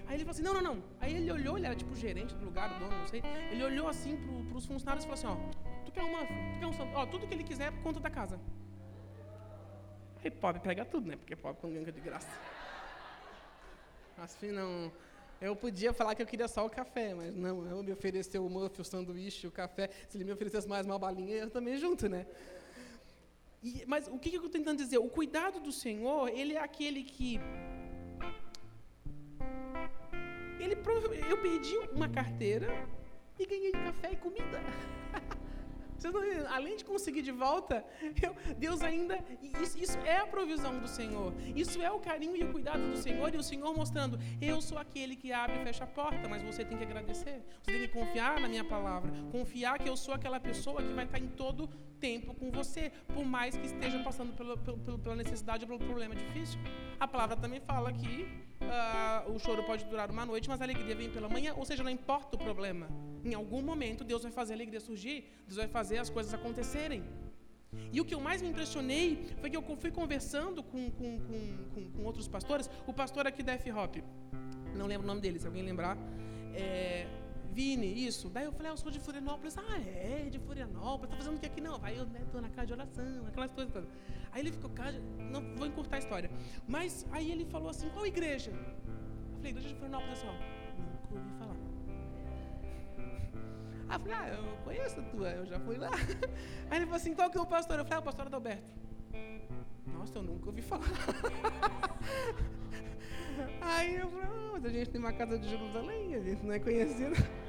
Speaker 2: Aí ele falou assim, não, não, não. Aí ele olhou, ele era tipo gerente do lugar, o dono, não sei. Ele olhou assim para os funcionários e falou assim, ó, tu quer uma, tu quer um, ó, tudo que ele quiser por conta da casa. Aí pobre pega tudo, né? Porque pobre quando ganha de graça. Assim não. Eu podia falar que eu queria só o café, mas não, eu me ofereceu o muffin, o sanduíche, o café. Se ele me oferecesse mais uma balinha, eu também junto, né? E, mas o que, que eu estou tentando dizer? O cuidado do Senhor, ele é aquele que. Ele, eu perdi uma carteira e ganhei café e comida. além de conseguir de volta, eu, Deus ainda. Isso, isso, é a provisão do Senhor. Isso é o carinho e o cuidado do Senhor. E o Senhor mostrando: eu sou aquele que abre e fecha a porta, mas você tem que agradecer. Você tem que confiar na minha palavra. Confiar que eu sou aquela pessoa que vai estar em todo tempo com você, por mais que esteja passando pela, pela, necessidade ou pelo problema difícil. A palavra também fala que uh, o choro pode durar uma noite, mas a alegria vem pela manhã. Ou seja, não importa o problema. Em algum momento, Deus vai fazer a alegria surgir, Deus vai fazer as coisas acontecerem. E o que eu mais me impressionei foi que eu fui conversando com, com, com, com outros pastores, o pastor aqui da F-Hop, não lembro o nome dele, se alguém lembrar, é, Vini, isso. Daí eu falei, ah, eu sou de Florianópolis. Ah, é, de Florianópolis. Tá fazendo o que aqui? Não, aí eu né, tô na casa de oração, aquelas coisas todas. Aí ele ficou, cara, não vou encurtar a história. Mas aí ele falou assim, qual igreja? Eu falei, igreja de Florianópolis, assim, ó, nunca ouvi falar. Aí eu falei, ah, eu conheço a tua, eu já fui lá. Aí ele falou assim, qual que é o pastor? Eu falei, ah, o pastor Adalberto. Nossa, eu nunca ouvi falar. Aí eu oh, mas a gente tem uma casa de Jerusalém, a gente não é conhecido.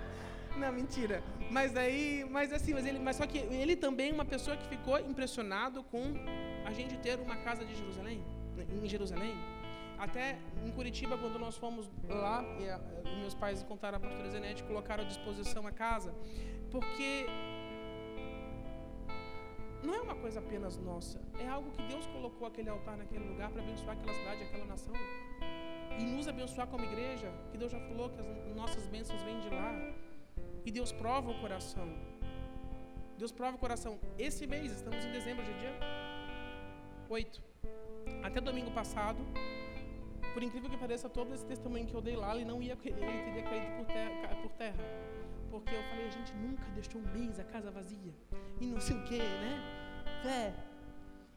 Speaker 2: Não, mentira. Mas aí, mas assim, mas ele, mas só que ele também é uma pessoa que ficou impressionado com a gente ter uma casa de Jerusalém, em Jerusalém. Até em Curitiba, quando nós fomos lá, e a, meus pais contaram a pastora Zenete, colocaram à disposição a casa, porque não é uma coisa apenas nossa, é algo que Deus colocou aquele altar naquele lugar para abençoar aquela cidade, aquela nação. E nos abençoar como igreja, que Deus já falou que as nossas bênçãos vêm de lá. E Deus prova o coração. Deus prova o coração. Esse mês, estamos em dezembro, hoje é dia 8. Até domingo passado, por incrível que pareça, todo esse testemunho que eu dei lá, ele não ia, ele teria caído por terra, por terra. Porque eu falei, a gente nunca deixou um mês a casa vazia. E não sei o quê, né? Fé.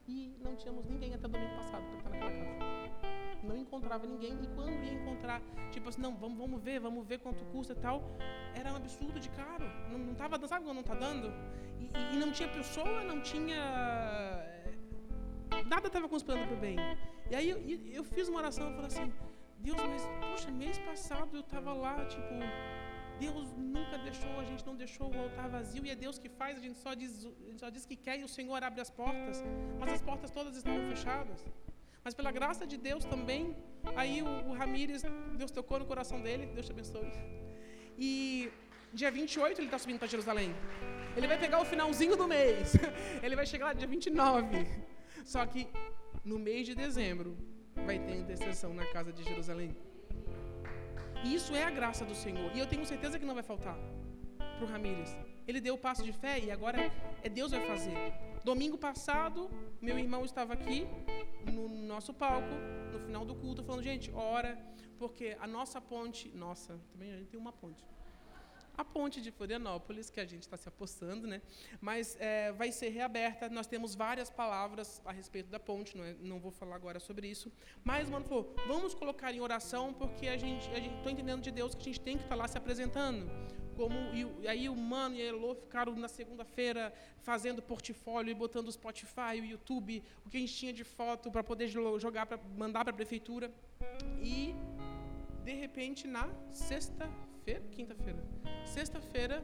Speaker 2: E não tínhamos ninguém até domingo passado para estar naquela casa. Não encontrava ninguém. E quando ia encontrar, tipo assim, não, vamos, vamos ver, vamos ver quanto custa e tal. Era um absurdo de caro. Não, não tava, sabe quando não está dando? E, e, não tinha pessoa, não tinha nada estava conspirando para o bem. E aí eu, eu fiz uma oração e falei assim, Deus, mas, poxa, mês passado eu estava lá, tipo, Deus nunca deixou, a gente não deixou o altar vazio e é Deus que faz, a gente só diz, gente só diz que quer e o Senhor abre as portas, mas as portas todas estavam fechadas. Mas pela graça de Deus também, aí o, o Ramires, Deus tocou no coração dele, Deus te abençoe. E dia 28 ele está subindo para Jerusalém. Ele vai pegar o finalzinho do mês. Ele vai chegar lá dia 29. Só que no mês de dezembro vai ter intercessão na casa de Jerusalém. E isso é a graça do Senhor. E eu tenho certeza que não vai faltar para o Ramírez. Ele deu o passo de fé e agora é Deus vai fazer. Domingo passado, meu irmão estava aqui no nosso palco, no final do culto, falando: gente, ora, porque a nossa ponte, nossa, também a gente tem uma ponte a ponte de Florianópolis, que a gente está se apossando, né? mas é, vai ser reaberta. Nós temos várias palavras a respeito da ponte, não, é, não vou falar agora sobre isso. Mas mano falou: vamos colocar em oração, porque a gente estou entendendo de Deus que a gente tem que estar tá lá se apresentando. Como, e, aí o Mano e a Elô ficaram na segunda-feira fazendo portfólio e botando o Spotify, o YouTube, o que a gente tinha de foto para poder jogar, para mandar para a prefeitura. E, de repente, na sexta quinta-feira? Quinta-feira. Sexta-feira,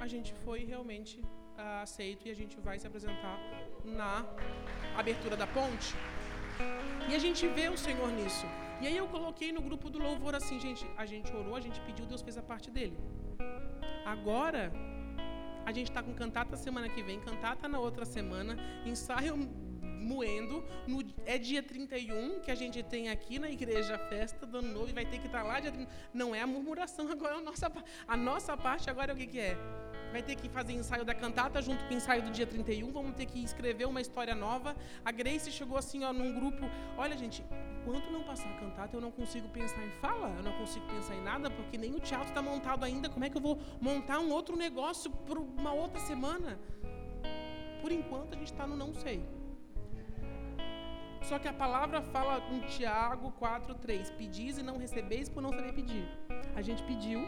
Speaker 2: a gente foi realmente uh, aceito e a gente vai se apresentar na abertura da ponte. E a gente vê o Senhor nisso. E aí eu coloquei no grupo do louvor assim, gente, a gente orou, a gente pediu, Deus fez a parte dele. Agora, a gente está com cantata semana que vem, cantata na outra semana, ensaio moendo. No, é dia 31 que a gente tem aqui na igreja a festa do ano novo e vai ter que estar lá dia 30. Não é a murmuração agora, a nossa, a nossa parte agora é o que, que é? vai ter que fazer ensaio da cantata junto com o ensaio do dia 31, vamos ter que escrever uma história nova. A Grace chegou assim, ó, num grupo, olha, gente, enquanto não passar a cantata, eu não consigo pensar em fala, eu não consigo pensar em nada, porque nem o teatro está montado ainda. Como é que eu vou montar um outro negócio para uma outra semana? Por enquanto a gente está no não sei. Só que a palavra fala em Tiago 4:3, pedis e não recebeis por não saber pedir. A gente pediu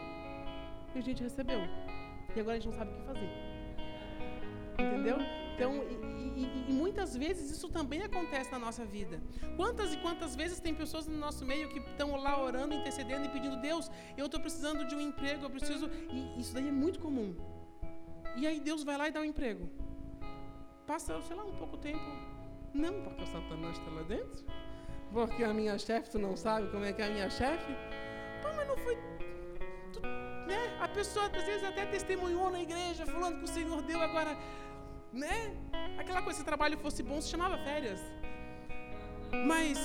Speaker 2: e a gente recebeu. E agora a gente não sabe o que fazer. Entendeu? Então, e, e, e, muitas vezes isso também acontece na nossa vida. Quantas e quantas vezes tem pessoas no nosso meio que estão lá orando, intercedendo e pedindo, Deus, eu estou precisando de um emprego, eu preciso. E isso daí é muito comum. E aí Deus vai lá e dá um emprego. Passa, sei lá, um pouco tempo. Não, porque o Satanás está lá dentro. Porque a minha chefe, tu não sabe como é que é a minha chefe? Pô, mas não foi né? A pessoa às vezes até testemunhou na igreja, falando que o Senhor deu agora, né? Aquela coisa, se o trabalho fosse bom, se chamava férias. Mas,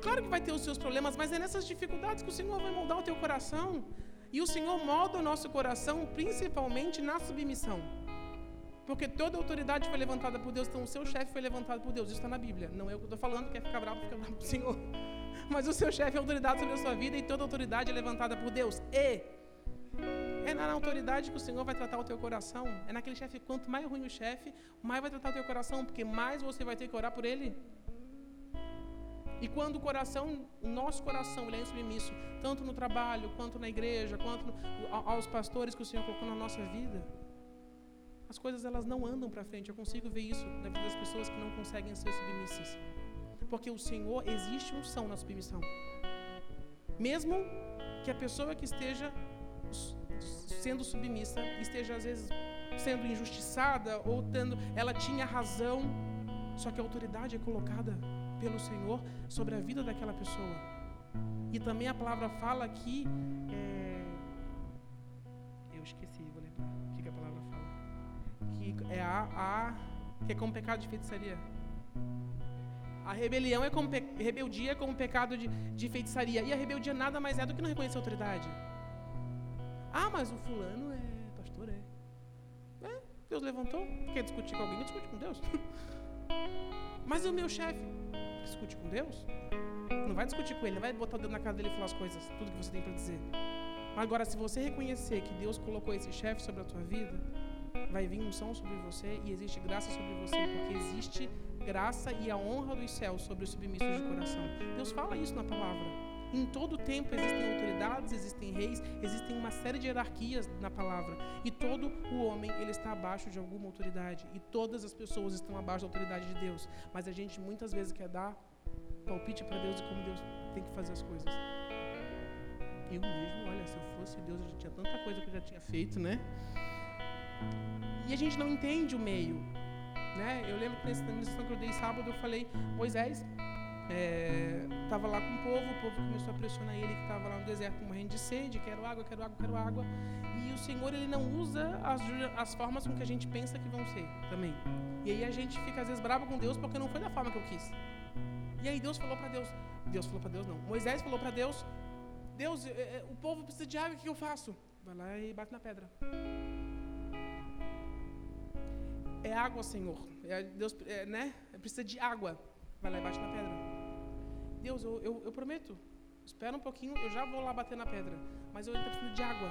Speaker 2: claro que vai ter os seus problemas, mas é nessas dificuldades que o Senhor vai moldar o teu coração. E o Senhor molda o nosso coração principalmente na submissão. Porque toda autoridade foi levantada por Deus, então o seu chefe foi levantado por Deus. Isso está na Bíblia. Não é o que eu estou falando, quer ficar bravo, fica bravo para o Senhor. Mas o seu chefe é autoridade sobre a sua vida e toda autoridade é levantada por Deus. E é na autoridade que o Senhor vai tratar o teu coração. É naquele chefe, quanto mais ruim o chefe, mais vai tratar o teu coração, porque mais você vai ter que orar por ele. E quando o coração, o nosso coração, ele é insubmisso, tanto no trabalho, quanto na igreja, quanto aos pastores que o Senhor colocou na nossa vida, as coisas elas não andam para frente. Eu consigo ver isso na vida das pessoas que não conseguem ser submissas. Porque o Senhor existe unção na submissão. Mesmo que a pessoa que esteja sendo submissa, esteja às vezes sendo injustiçada ou tendo, ela tinha razão, só que a autoridade é colocada pelo Senhor sobre a vida daquela pessoa. E também a palavra fala que é, eu esqueci, que é a, a que é como pecado de feitiçaria. A rebelião é como rebeldia é como pecado de, de feitiçaria. E a rebeldia nada mais é do que não reconhecer a autoridade. Ah, mas o fulano é pastor, é. É, Deus levantou. Quer discutir com alguém? Discute com Deus. mas e o meu chefe? Discute com Deus? Não vai discutir com ele, não vai botar o dedo na cara dele e falar as coisas, tudo que você tem para dizer. Agora, se você reconhecer que Deus colocou esse chefe sobre a tua vida, vai vir unção sobre você e existe graça sobre você, porque existe graça e a honra dos céus sobre os submissos de coração. Deus fala isso na palavra. Em todo tempo existem autoridades, existem reis, existem uma série de hierarquias na palavra. E todo o homem ele está abaixo de alguma autoridade. E todas as pessoas estão abaixo da autoridade de Deus. Mas a gente muitas vezes quer dar palpite para Deus de como Deus tem que fazer as coisas. Eu mesmo, olha, se eu fosse Deus, eu já tinha tanta coisa que eu já tinha feito, né? E a gente não entende o meio. Né? Eu lembro que nessa missão que eu dei sábado, eu falei, Moisés, estava é, lá com o povo, o povo começou a pressionar ele que estava lá no deserto morrendo de sede, quero água, quero água, quero água. E o Senhor ele não usa as, as formas com que a gente pensa que vão ser também. E aí a gente fica às vezes bravo com Deus porque não foi da forma que eu quis. E aí Deus falou para Deus, Deus falou para Deus não, Moisés falou para Deus, Deus, é, é, o povo precisa de água, o que eu faço? Vai lá e bate na pedra. É água, Senhor. É, Deus, é, né? Precisa de água. Vai lá e bate na pedra. Deus, eu, eu, eu prometo, espera um pouquinho, eu já vou lá bater na pedra, mas eu estou precisando de água.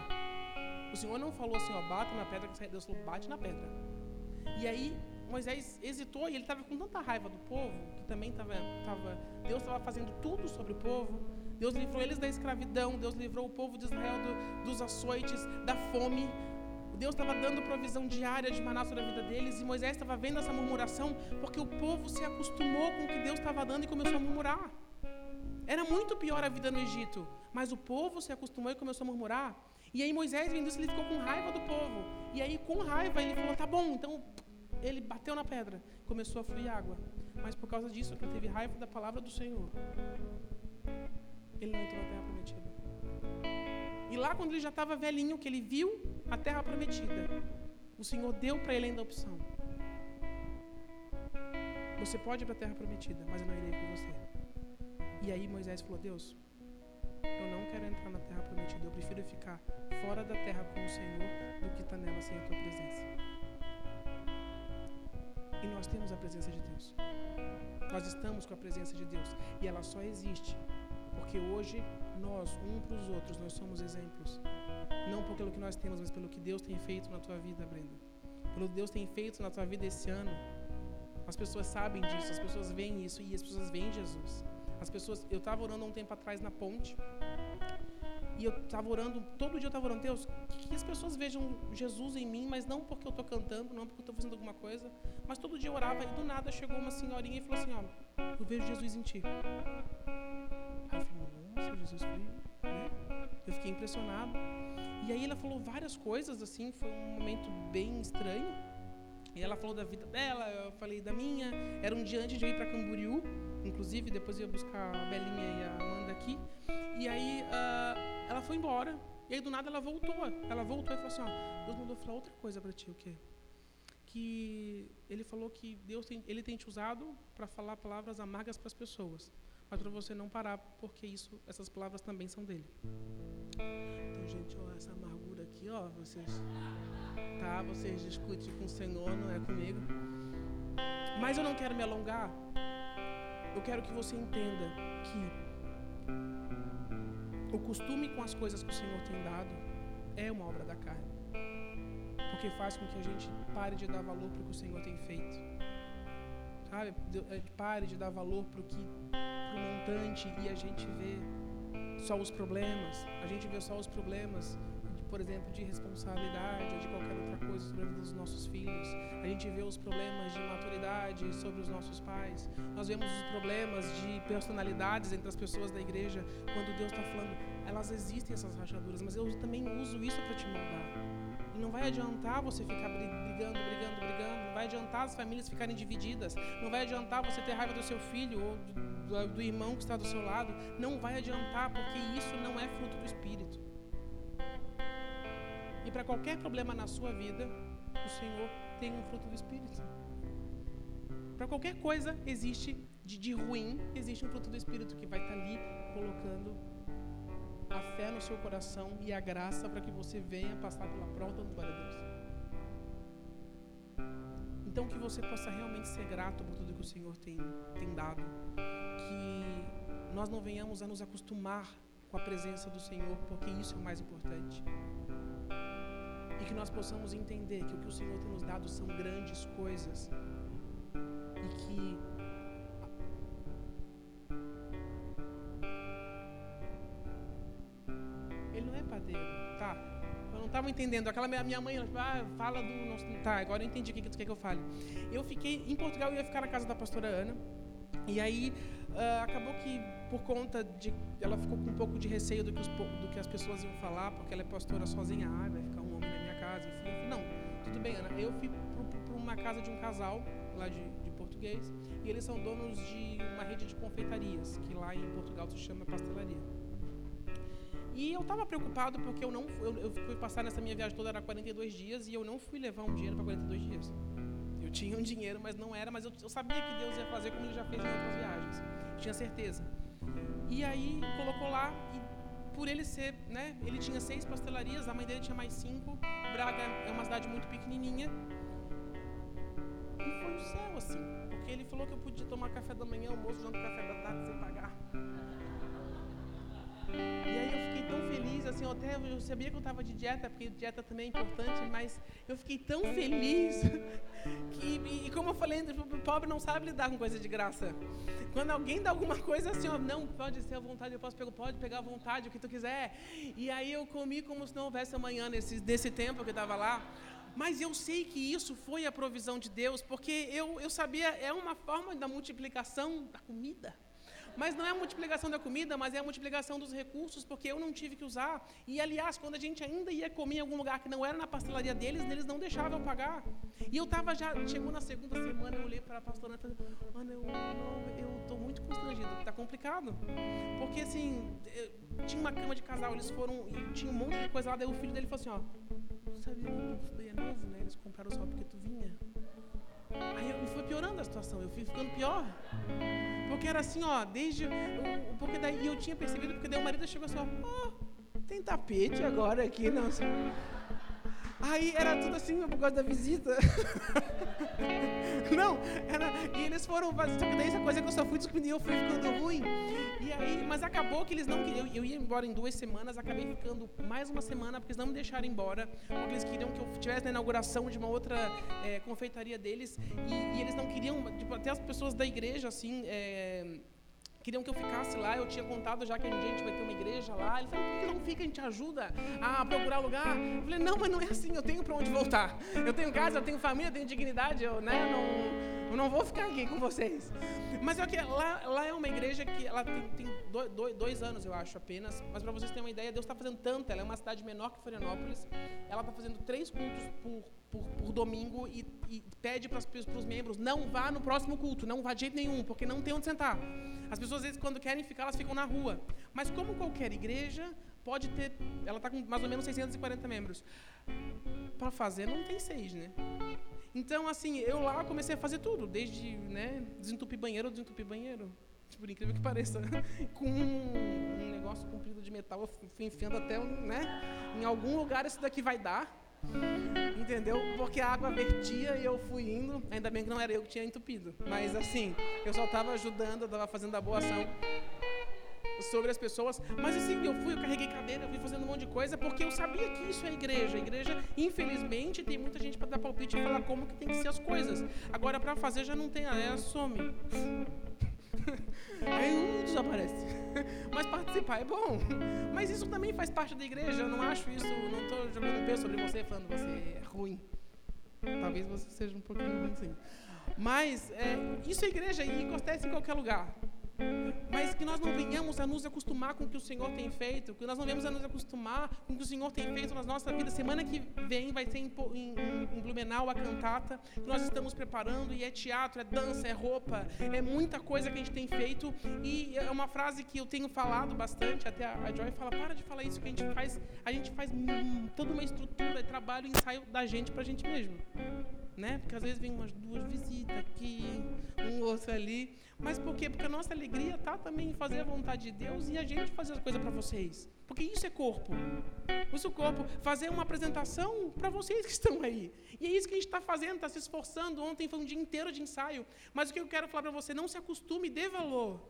Speaker 2: O Senhor não falou assim, ó, bate na pedra, Deus falou, bate na pedra. E aí Moisés hesitou e ele estava com tanta raiva do povo, que também estava, tava, Deus estava fazendo tudo sobre o povo. Deus livrou eles da escravidão, Deus livrou o povo de Israel do, dos açoites, da fome. Deus estava dando provisão diária de maná sobre a vida deles e Moisés estava vendo essa murmuração porque o povo se acostumou com o que Deus estava dando e começou a murmurar. Era muito pior a vida no Egito, mas o povo se acostumou e começou a murmurar. E aí Moisés, vendo isso, ele ficou com raiva do povo. E aí, com raiva, ele falou: tá bom, então ele bateu na pedra, começou a fluir água. Mas por causa disso, ele teve raiva da palavra do Senhor, ele não entrou na terra prometida. E lá, quando ele já estava velhinho, que ele viu a terra prometida, o Senhor deu para ele ainda a opção: Você pode ir para a terra prometida, mas eu não irei com você. E aí Moisés falou: Deus, eu não quero entrar na terra prometida, eu prefiro ficar fora da terra com o Senhor do que estar nela sem a tua presença. E nós temos a presença de Deus. Nós estamos com a presença de Deus. E ela só existe porque hoje nós, um para os outros, nós somos exemplos. Não pelo que nós temos, mas pelo que Deus tem feito na tua vida, Brenda. Pelo que Deus tem feito na tua vida esse ano. As pessoas sabem disso, as pessoas veem isso e as pessoas veem Jesus. As pessoas, eu estava orando há um tempo atrás na ponte. E eu estava orando, todo dia eu estava orando, Deus, que, as pessoas vejam Jesus em mim, mas não porque eu estou cantando, não porque eu estou fazendo alguma coisa, mas todo dia eu orava e do nada chegou uma senhorinha e falou assim: Ó, eu vejo Jesus em ti. Aí eu falei, Jesus. Né? Eu fiquei impressionado. E aí ela falou várias coisas, assim, foi um momento bem estranho. E ela falou da vida dela, eu falei da minha. Era um dia antes de eu ir para Camboriú, inclusive, depois ia buscar a Belinha e a Amanda aqui. E aí uh, ela foi embora. E aí do nada ela voltou. Ela voltou e falou assim: ó, Deus mandou falar outra coisa para ti, o quê? Que ele falou que Deus tem, ele tem te usado para falar palavras amargas para as pessoas mas para você não parar, porque isso, essas palavras também são dele. Então, gente, ó, essa amargura aqui, ó, vocês, tá? Vocês discutem com o Senhor, não é comigo. Mas eu não quero me alongar. Eu quero que você entenda que o costume com as coisas que o Senhor tem dado é uma obra da carne. Porque faz com que a gente pare de dar valor para o que o Senhor tem feito. Sabe? Eh, pare de dar valor para o que montante e a gente vê só os problemas, a gente vê só os problemas, por exemplo, de responsabilidade ou de qualquer outra coisa sobre a vida dos nossos filhos. A gente vê os problemas de maturidade sobre os nossos pais. Nós vemos os problemas de personalidades entre as pessoas da igreja. Quando Deus está falando, elas existem essas rachaduras, mas eu também uso isso para te moldar. E não vai adiantar você ficar brigando, brigando, brigando. Não vai adiantar as famílias ficarem divididas. Não vai adiantar você ter raiva do seu filho ou do, do irmão que está do seu lado. Não vai adiantar, porque isso não é fruto do Espírito. E para qualquer problema na sua vida, o Senhor tem um fruto do Espírito. Para qualquer coisa existe de, de ruim, existe um fruto do Espírito que vai estar tá ali colocando a fé no seu coração e a graça para que você venha passar pela prova dando glória a Deus. Então que você possa realmente ser grato por tudo que o Senhor tem, tem dado. Que nós não venhamos a nos acostumar com a presença do Senhor, porque isso é o mais importante. E que nós possamos entender que o que o Senhor tem nos dado são grandes coisas. E que estavam entendendo. Aquela minha, mãe, ah, fala do. Tá, agora eu entendi o que, tu quer que eu fale. Eu fiquei em Portugal, eu ia ficar na casa da pastora Ana. E aí uh, acabou que por conta de ela ficou com um pouco de receio do que, os, do que as pessoas iam falar, porque ela é pastora sozinha, ah, vai ficar um homem na minha casa. Eu falei, não, tudo bem, Ana. Eu fui para uma casa de um casal lá de, de português e eles são donos de uma rede de confeitarias que lá em Portugal se chama pastelaria. E eu estava preocupado porque eu não eu, eu fui passar nessa minha viagem toda era 42 dias e eu não fui levar um dinheiro para 42 dias. Tinha um dinheiro, mas não era, mas eu, eu, sabia que Deus ia fazer como ele já fez em outras viagens. Tinha certeza. E aí colocou lá e por ele ser, né, ele tinha seis pastelarias, a mãe dele tinha mais cinco. Braga é uma cidade muito pequenininha. E foi o céu assim, porque ele falou que eu podia tomar café da manhã, almoço, jantar, café da tarde sem pagar. E aí assim, eu até eu sabia que eu estava de dieta, porque dieta também é importante, mas eu fiquei tão feliz que, e, como eu falei, o pobre não sabe lidar com coisa de graça. Quando alguém dá alguma coisa assim, ó, não, pode ser à vontade, eu posso pegar, pode pegar à vontade, o que tu quiser. E aí eu comi como se não houvesse amanhã nesse, nesse tempo que estava lá. Mas eu sei que isso foi a provisão de Deus, porque eu, eu sabia, é uma forma da multiplicação da comida. Mas não é a multiplicação da comida, mas é a multiplicação dos recursos, porque eu não tive que usar. E, aliás, quando a gente ainda ia comer em algum lugar que não era na pastelaria deles, eles não deixavam eu pagar. E eu estava já, chegou na segunda semana, eu olhei para a pastora e falei, mano, eu estou muito constrangido, está complicado. Porque, assim, tinha uma cama de casal, eles foram, e tinha um monte de coisa lá, daí o filho dele falou assim, ó, sabia que é novo, né? Eles compraram só porque tu vinha. Aí eu, foi piorando a situação, eu fui ficando pior. Porque era assim, ó, desde. Porque daí eu tinha percebido, porque daí o marido chegou assim, ó, oh, tem tapete agora aqui, não sei. Aí era tudo assim, por causa da visita. não, era. E eles foram. Só que daí essa coisa que eu só fui descobrindo e eu fui ficando ruim. E aí, mas acabou que eles não. Eu, eu ia embora em duas semanas, acabei ficando mais uma semana, porque eles não me deixaram embora. Porque eles queriam que eu estivesse na inauguração de uma outra é, confeitaria deles. E, e, eles não queriam. Tipo, até as pessoas da igreja, assim. É, queriam que eu ficasse lá. Eu tinha contado já que um dia a gente vai ter uma igreja lá. Ele falou, por que não fica? A gente ajuda a procurar lugar. Eu falei, não, mas não é assim. Eu tenho para onde voltar. Eu tenho casa, eu tenho família, eu tenho dignidade. Eu, né, não, eu não vou ficar aqui com vocês. Mas é que lá, lá é uma igreja que ela tem, tem dois, dois, anos, eu acho, apenas. Mas para vocês terem uma ideia, Deus está fazendo tanto. Ela é uma cidade menor que Florianópolis. Ela está fazendo três cultos por, por, por domingo e, e pede para os membros, não vá no próximo culto, não vá de jeito nenhum, porque não tem onde sentar. As pessoas, às vezes, quando querem ficar, elas ficam na rua. Mas como qualquer igreja, pode ter... Ela está com mais ou menos 640 membros. Para fazer, não tem seis, né? Então, assim, eu lá comecei a fazer tudo, desde né, desentupir banheiro, desentupir banheiro. Por incrível que pareça, com um negócio comprido de metal, eu fui enfiando até, né? Em algum lugar isso daqui vai dar. Entendeu? Porque a água vertia e eu fui indo. Ainda bem que não era eu que tinha entupido. Mas assim, eu só estava ajudando, eu estava fazendo a boa ação sobre as pessoas. Mas assim, eu fui, eu carreguei cadeira, eu fui fazendo um monte de coisa, porque eu sabia que isso é igreja. A igreja, infelizmente, tem muita gente para dar palpite e falar como que tem que ser as coisas. Agora, para fazer já não tem, aí some. Aí desaparece. Mas participar é bom. Mas isso também faz parte da igreja. Eu não acho isso, não estou jogando peso sobre você falando que você é ruim. Talvez você seja um pouquinho ruim, sim. Mas é, isso é igreja e acontece em qualquer lugar. Mas que nós não venhamos a nos acostumar com o que o Senhor tem feito, que nós não venhamos a nos acostumar com o que o Senhor tem feito na nossa vida. Semana que vem vai ter em, em, em Blumenau a cantata que nós estamos preparando, e é teatro, é dança, é roupa, é muita coisa que a gente tem feito. E é uma frase que eu tenho falado bastante, até a Joy fala: para de falar isso, que a gente faz, a gente faz hum, toda uma estrutura, trabalho, ensaio da gente para a gente mesmo né? Porque às vezes vem umas duas visitas aqui, um outro ali. Mas por quê? Porque a nossa alegria tá também em fazer a vontade de Deus e a gente fazer as coisas para vocês. Porque isso é corpo. Isso é corpo. Fazer uma apresentação para vocês que estão aí. E é isso que a gente está fazendo, está se esforçando. Ontem foi um dia inteiro de ensaio. Mas o que eu quero falar para você, não se acostume, dê valor.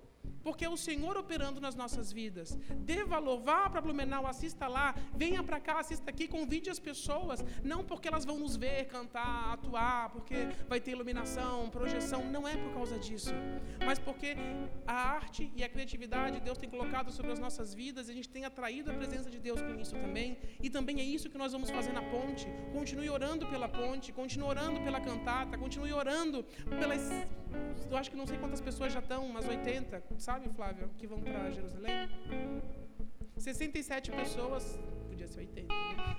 Speaker 2: Porque é o Senhor operando nas nossas vidas. Dê valor, vá para Blumenau, assista lá, venha para cá, assista aqui, convide as pessoas, não porque elas vão nos ver cantar, atuar, porque vai ter iluminação, projeção, não é por causa disso, mas porque a arte e a criatividade Deus tem colocado sobre as nossas vidas, e a gente tem atraído a presença de Deus com isso também, e também é isso que nós vamos fazer na ponte. Continue orando pela ponte, continue orando pela cantata, continue orando pelas eu acho que não sei quantas pessoas já estão, umas 80, sabe, Flávio, que vão para Jerusalém? 67 pessoas, podia ser 80, né?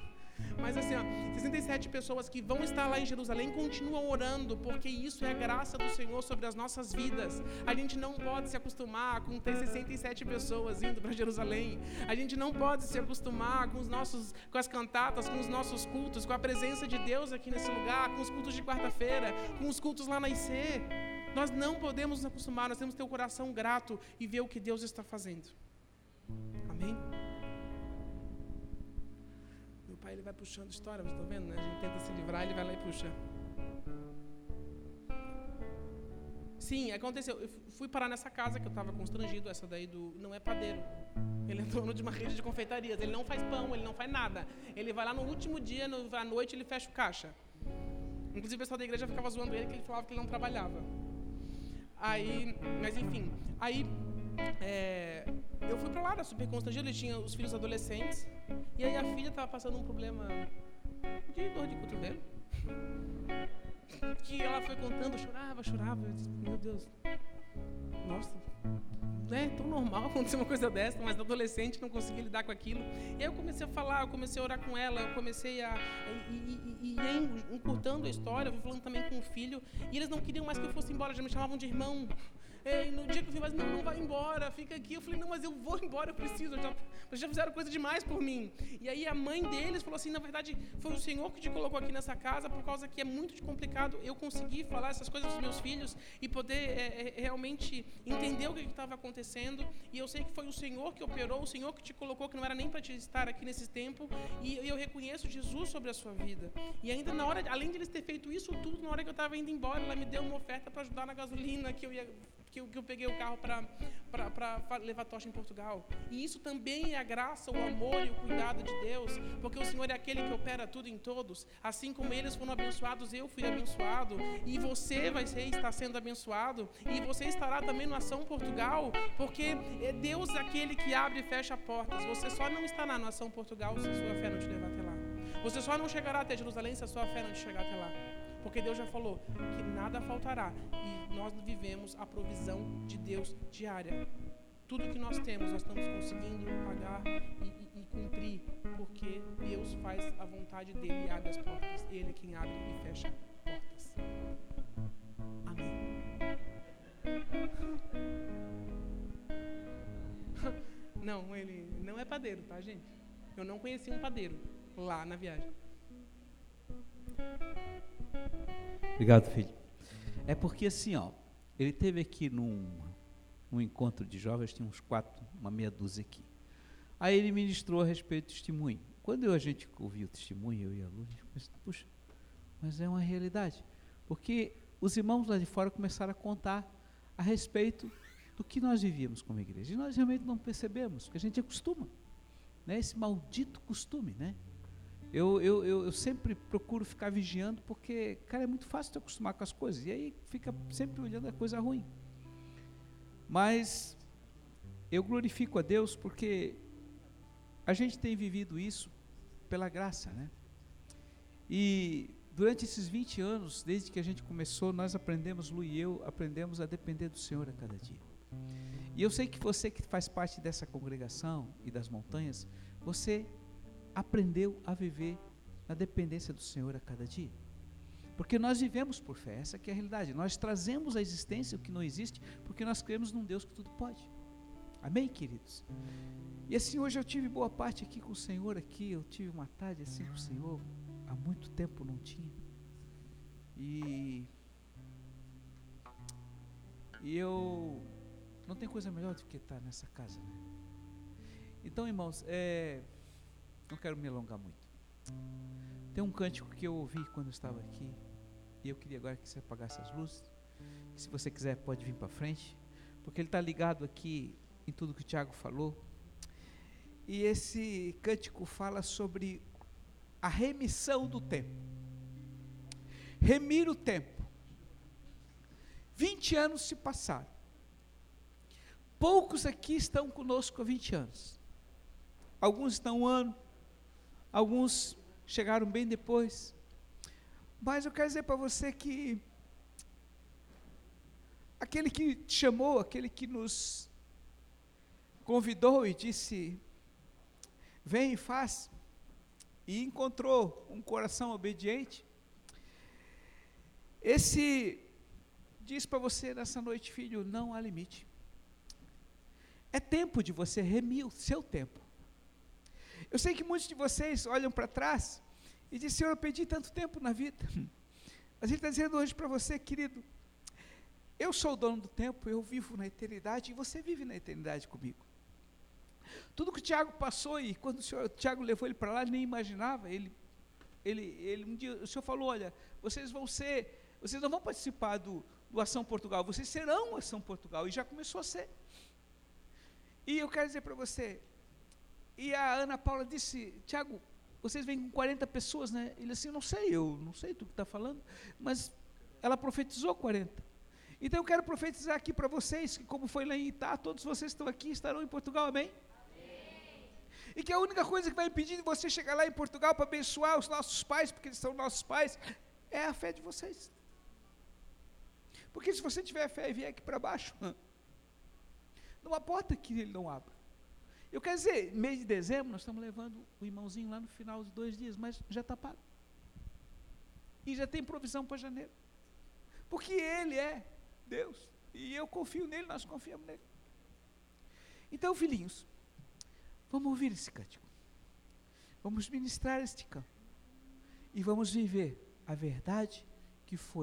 Speaker 2: Mas assim, ó, 67 pessoas que vão estar lá em Jerusalém continuam orando, porque isso é a graça do Senhor sobre as nossas vidas. A gente não pode se acostumar com ter 67 pessoas indo para Jerusalém. A gente não pode se acostumar com os nossos com as cantatas, com os nossos cultos, com a presença de Deus aqui nesse lugar, com os cultos de quarta-feira, com os cultos lá na IC. Nós não podemos nos acostumar, nós temos que ter o um coração grato e ver o que Deus está fazendo. Amém? Meu pai ele vai puxando história, vocês estão vendo, né? A gente tenta se livrar, ele vai lá e puxa. Sim, aconteceu. Eu fui parar nessa casa que eu estava constrangido, essa daí do. Não é padeiro. Ele é dono de uma rede de confeitarias. Ele não faz pão, ele não faz nada. Ele vai lá no último dia, no, à noite, ele fecha o caixa. Inclusive o pessoal da igreja ficava zoando ele que ele falava que ele não trabalhava. Aí, mas enfim, aí é, eu fui pra lá, era super constrangido, ele tinha os filhos adolescentes, e aí a filha tava passando um problema de dor de cotovelo. Que ela foi contando, chorava, chorava, eu disse, meu Deus, nossa, é tão normal acontecer uma coisa dessa, mas adolescente não conseguia lidar com aquilo. E aí eu comecei a falar, eu comecei a orar com ela, eu comecei a. E, e, e encurtando a história, eu fui falando também com o filho, e eles não queriam mais que eu fosse embora, já me chamavam de irmão. E no dia que eu fui, mas não, não vai embora, fica aqui. Eu falei, não, mas eu vou embora, eu preciso. Eu já, já fizeram coisa demais por mim. E aí a mãe deles falou assim: na verdade, foi o Senhor que te colocou aqui nessa casa, por causa que é muito complicado eu conseguir falar essas coisas dos meus filhos e poder é, é, realmente entender o que estava acontecendo. E eu sei que foi o Senhor que operou, o Senhor que te colocou, que não era nem para te estar aqui nesse tempo. E eu reconheço Jesus sobre a sua vida. E ainda na hora, além de eles ter feito isso tudo, na hora que eu estava indo embora, ela me deu uma oferta para ajudar na gasolina que eu ia que eu, que eu peguei o carro para levar tocha em Portugal. E isso também é a graça, o amor e o cuidado de Deus, porque o Senhor é aquele que opera tudo em todos. Assim como eles foram abençoados, eu fui abençoado, e você vai ser, está sendo abençoado, e você estará também no Ação Portugal, porque é Deus aquele que abre e fecha portas. Você só não estará no Ação Portugal se sua fé não te levar até lá. Você só não chegará até Jerusalém se a sua fé não te chegar até lá. Porque Deus já falou que nada faltará e nós vivemos a provisão de Deus diária. Tudo que nós temos, nós estamos conseguindo pagar e, e, e cumprir, porque Deus faz a vontade dele e abre as portas. Ele é quem abre e fecha portas. Amém. Não, ele não é padeiro, tá, gente? Eu não conheci um padeiro lá na viagem.
Speaker 1: Obrigado, filho. É porque assim, ó, ele teve aqui num, num encontro de jovens, tinha uns quatro, uma meia dúzia aqui. Aí ele ministrou a respeito do testemunho. Quando eu, a gente ouviu o testemunho, eu e a Lu, a gente pensou, puxa, mas é uma realidade. Porque os irmãos lá de fora começaram a contar a respeito do que nós vivíamos como igreja. E nós realmente não percebemos, porque a gente acostuma. Né? Esse maldito costume, né? Eu, eu, eu, eu, sempre procuro ficar vigiando, porque, cara, é muito fácil te acostumar com as coisas. E aí fica sempre olhando a coisa ruim. Mas eu glorifico a Deus porque a gente tem vivido isso pela graça, né? E durante esses 20 anos, desde que a gente começou, nós aprendemos, Lu e eu, aprendemos a depender do Senhor a cada dia. E eu sei que você que faz parte dessa congregação e das montanhas, você aprendeu a viver na dependência do Senhor a cada dia. Porque nós vivemos por fé, essa é a realidade. Nós trazemos à existência o que não existe, porque nós cremos num Deus que tudo pode. Amém, queridos? E assim, hoje eu tive boa parte aqui com o Senhor aqui, eu tive uma tarde assim com o Senhor, há muito tempo não tinha. E e eu não tem coisa melhor do que estar nessa casa, né? Então, irmãos, é não quero me alongar muito. Tem um cântico que eu ouvi quando eu estava aqui, e eu queria agora que você apagasse as luzes. Se você quiser, pode vir para frente, porque ele está ligado aqui em tudo que o Tiago falou. E esse cântico fala sobre a remissão do tempo. Remir o tempo. 20 anos se passaram. Poucos aqui estão conosco há 20 anos. Alguns estão um ano, Alguns chegaram bem depois. Mas eu quero dizer para você que aquele que te chamou, aquele que nos convidou e disse: Vem e faz, e encontrou um coração obediente, esse diz para você nessa noite, filho: não há limite. É tempo de você remir o seu tempo. Eu sei que muitos de vocês olham para trás e dizem, Senhor, eu perdi tanto tempo na vida. Mas Ele está dizendo hoje para você, querido, eu sou o dono do tempo, eu vivo na eternidade e você vive na eternidade comigo. Tudo que o Tiago passou e quando o, senhor, o Tiago levou ele para lá, ele nem imaginava. Ele, ele, ele, um dia o senhor falou: olha, vocês vão ser, vocês não vão participar do, do Ação Portugal, vocês serão Ação Portugal. E já começou a ser. E eu quero dizer para você, e a Ana Paula disse, Tiago, vocês vêm com 40 pessoas, né? Ele assim, não sei, eu não sei tu que está falando, mas ela profetizou 40. Então eu quero profetizar aqui para vocês, que como foi lá em Itá, todos vocês estão aqui estarão em Portugal, amém? amém? E que a única coisa que vai impedir de você chegar lá em Portugal para abençoar os nossos pais, porque eles são nossos pais, é a fé de vocês. Porque se você tiver fé e vier aqui para baixo, não há porta que ele não abra. Eu quero dizer, mês de dezembro, nós estamos levando o irmãozinho lá no final dos dois dias, mas já está pago. E já tem provisão para janeiro. Porque Ele é Deus. E eu confio nele, nós confiamos nele. Então, filhinhos, vamos ouvir esse cântico. Vamos ministrar este canto. E vamos viver a verdade que foi.